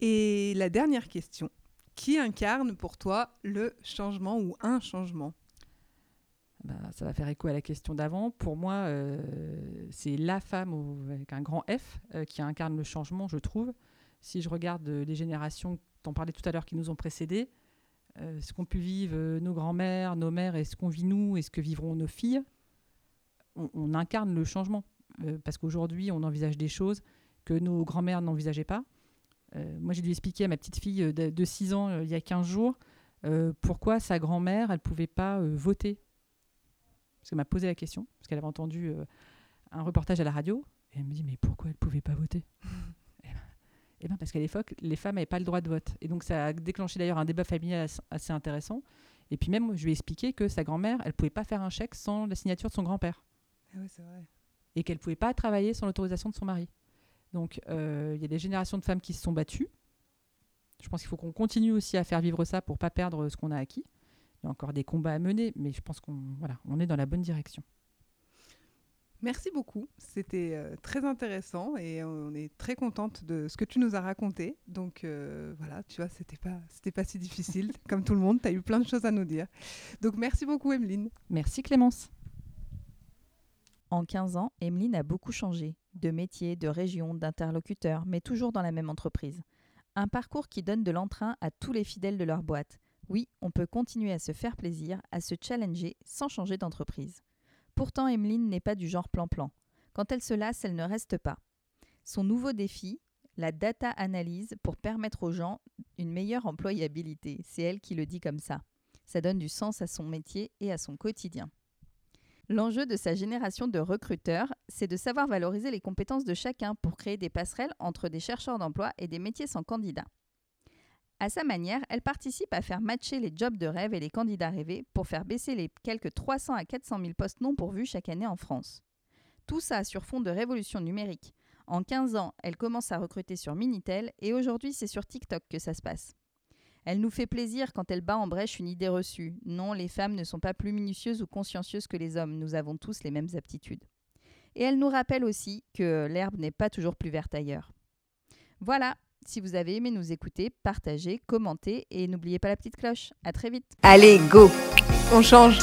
Et la dernière question. Qui incarne pour toi le changement ou un changement? Bah, ça va faire écho à la question d'avant. Pour moi, euh, c'est la femme au- avec un grand F euh, qui incarne le changement, je trouve. Si je regarde euh, les générations, t'en parlais tout à l'heure, qui nous ont précédés, ce qu'ont pu vivre nos grands-mères, nos mères, et ce qu'on vit nous, et ce que vivront nos filles, on, on incarne le changement. Euh, parce qu'aujourd'hui, on envisage des choses que nos grands-mères n'envisageaient pas. Euh, moi, j'ai dû expliquer à ma petite fille euh, de, de 6 ans, euh, il y a 15 jours, pourquoi sa grand-mère, elle ne pouvait pas voter parce qu'elle m'a posé la question, parce qu'elle avait entendu un reportage à la radio, et elle me dit mais pourquoi elle ne pouvait pas voter? Eh ben, eh ben, parce qu'à l'époque, les femmes n'avaient pas le droit de vote. Et donc ça a déclenché d'ailleurs un débat familial as- assez intéressant. Et puis même, je lui ai expliqué que sa grand-mère, elle ne pouvait pas faire un chèque sans la signature de son grand-père, Ah ouais, c'est vrai. et qu'elle ne pouvait pas travailler sans l'autorisation de son mari. Donc euh, il y a des générations de femmes qui se sont battues, Je pense qu'il faut qu'on continue aussi à faire vivre ça pour pas perdre ce qu'on a acquis. Il y a encore des combats à mener, mais je pense qu'on voilà, on est dans la bonne direction. Merci beaucoup, c'était euh, très intéressant et on est très contente de ce que tu nous as raconté. Donc euh, voilà, tu vois, c'était pas c'était pas si difficile comme tout le monde, tu as eu plein de choses à nous dire. Donc merci beaucoup Emeline. Merci Clémence. En 15 ans, Emeline a beaucoup changé, de métier, de région, d'interlocuteur, mais toujours dans la même entreprise. Un parcours qui donne de l'entrain à tous les fidèles de leur boîte. Oui, on peut continuer à se faire plaisir, à se challenger sans changer d'entreprise. Pourtant, Emeline n'est pas du genre plan-plan. Quand elle se lasse, elle ne reste pas. Son nouveau défi, la data analyse pour permettre aux gens une meilleure employabilité. C'est elle qui le dit comme ça. Ça donne du sens à son métier et à son quotidien. L'enjeu de sa génération de recruteurs, c'est de savoir valoriser les compétences de chacun pour créer des passerelles entre des chercheurs d'emploi et des métiers sans candidats. À sa manière, elle participe à faire matcher les jobs de rêve et les candidats rêvés pour faire baisser les quelques 300 à 400 000 postes non pourvus chaque année en France. Tout ça sur fond de révolution numérique. En 15 ans, elle commence à recruter sur Minitel et aujourd'hui c'est sur TikTok que ça se passe. Elle nous fait plaisir quand elle bat en brèche une idée reçue. Non, les femmes ne sont pas plus minutieuses ou consciencieuses que les hommes, nous avons tous les mêmes aptitudes. Et elle nous rappelle aussi que l'herbe n'est pas toujours plus verte ailleurs. Voilà, si vous avez aimé nous écouter, partagez, commentez et n'oubliez pas la petite cloche. À très vite. Allez, go On change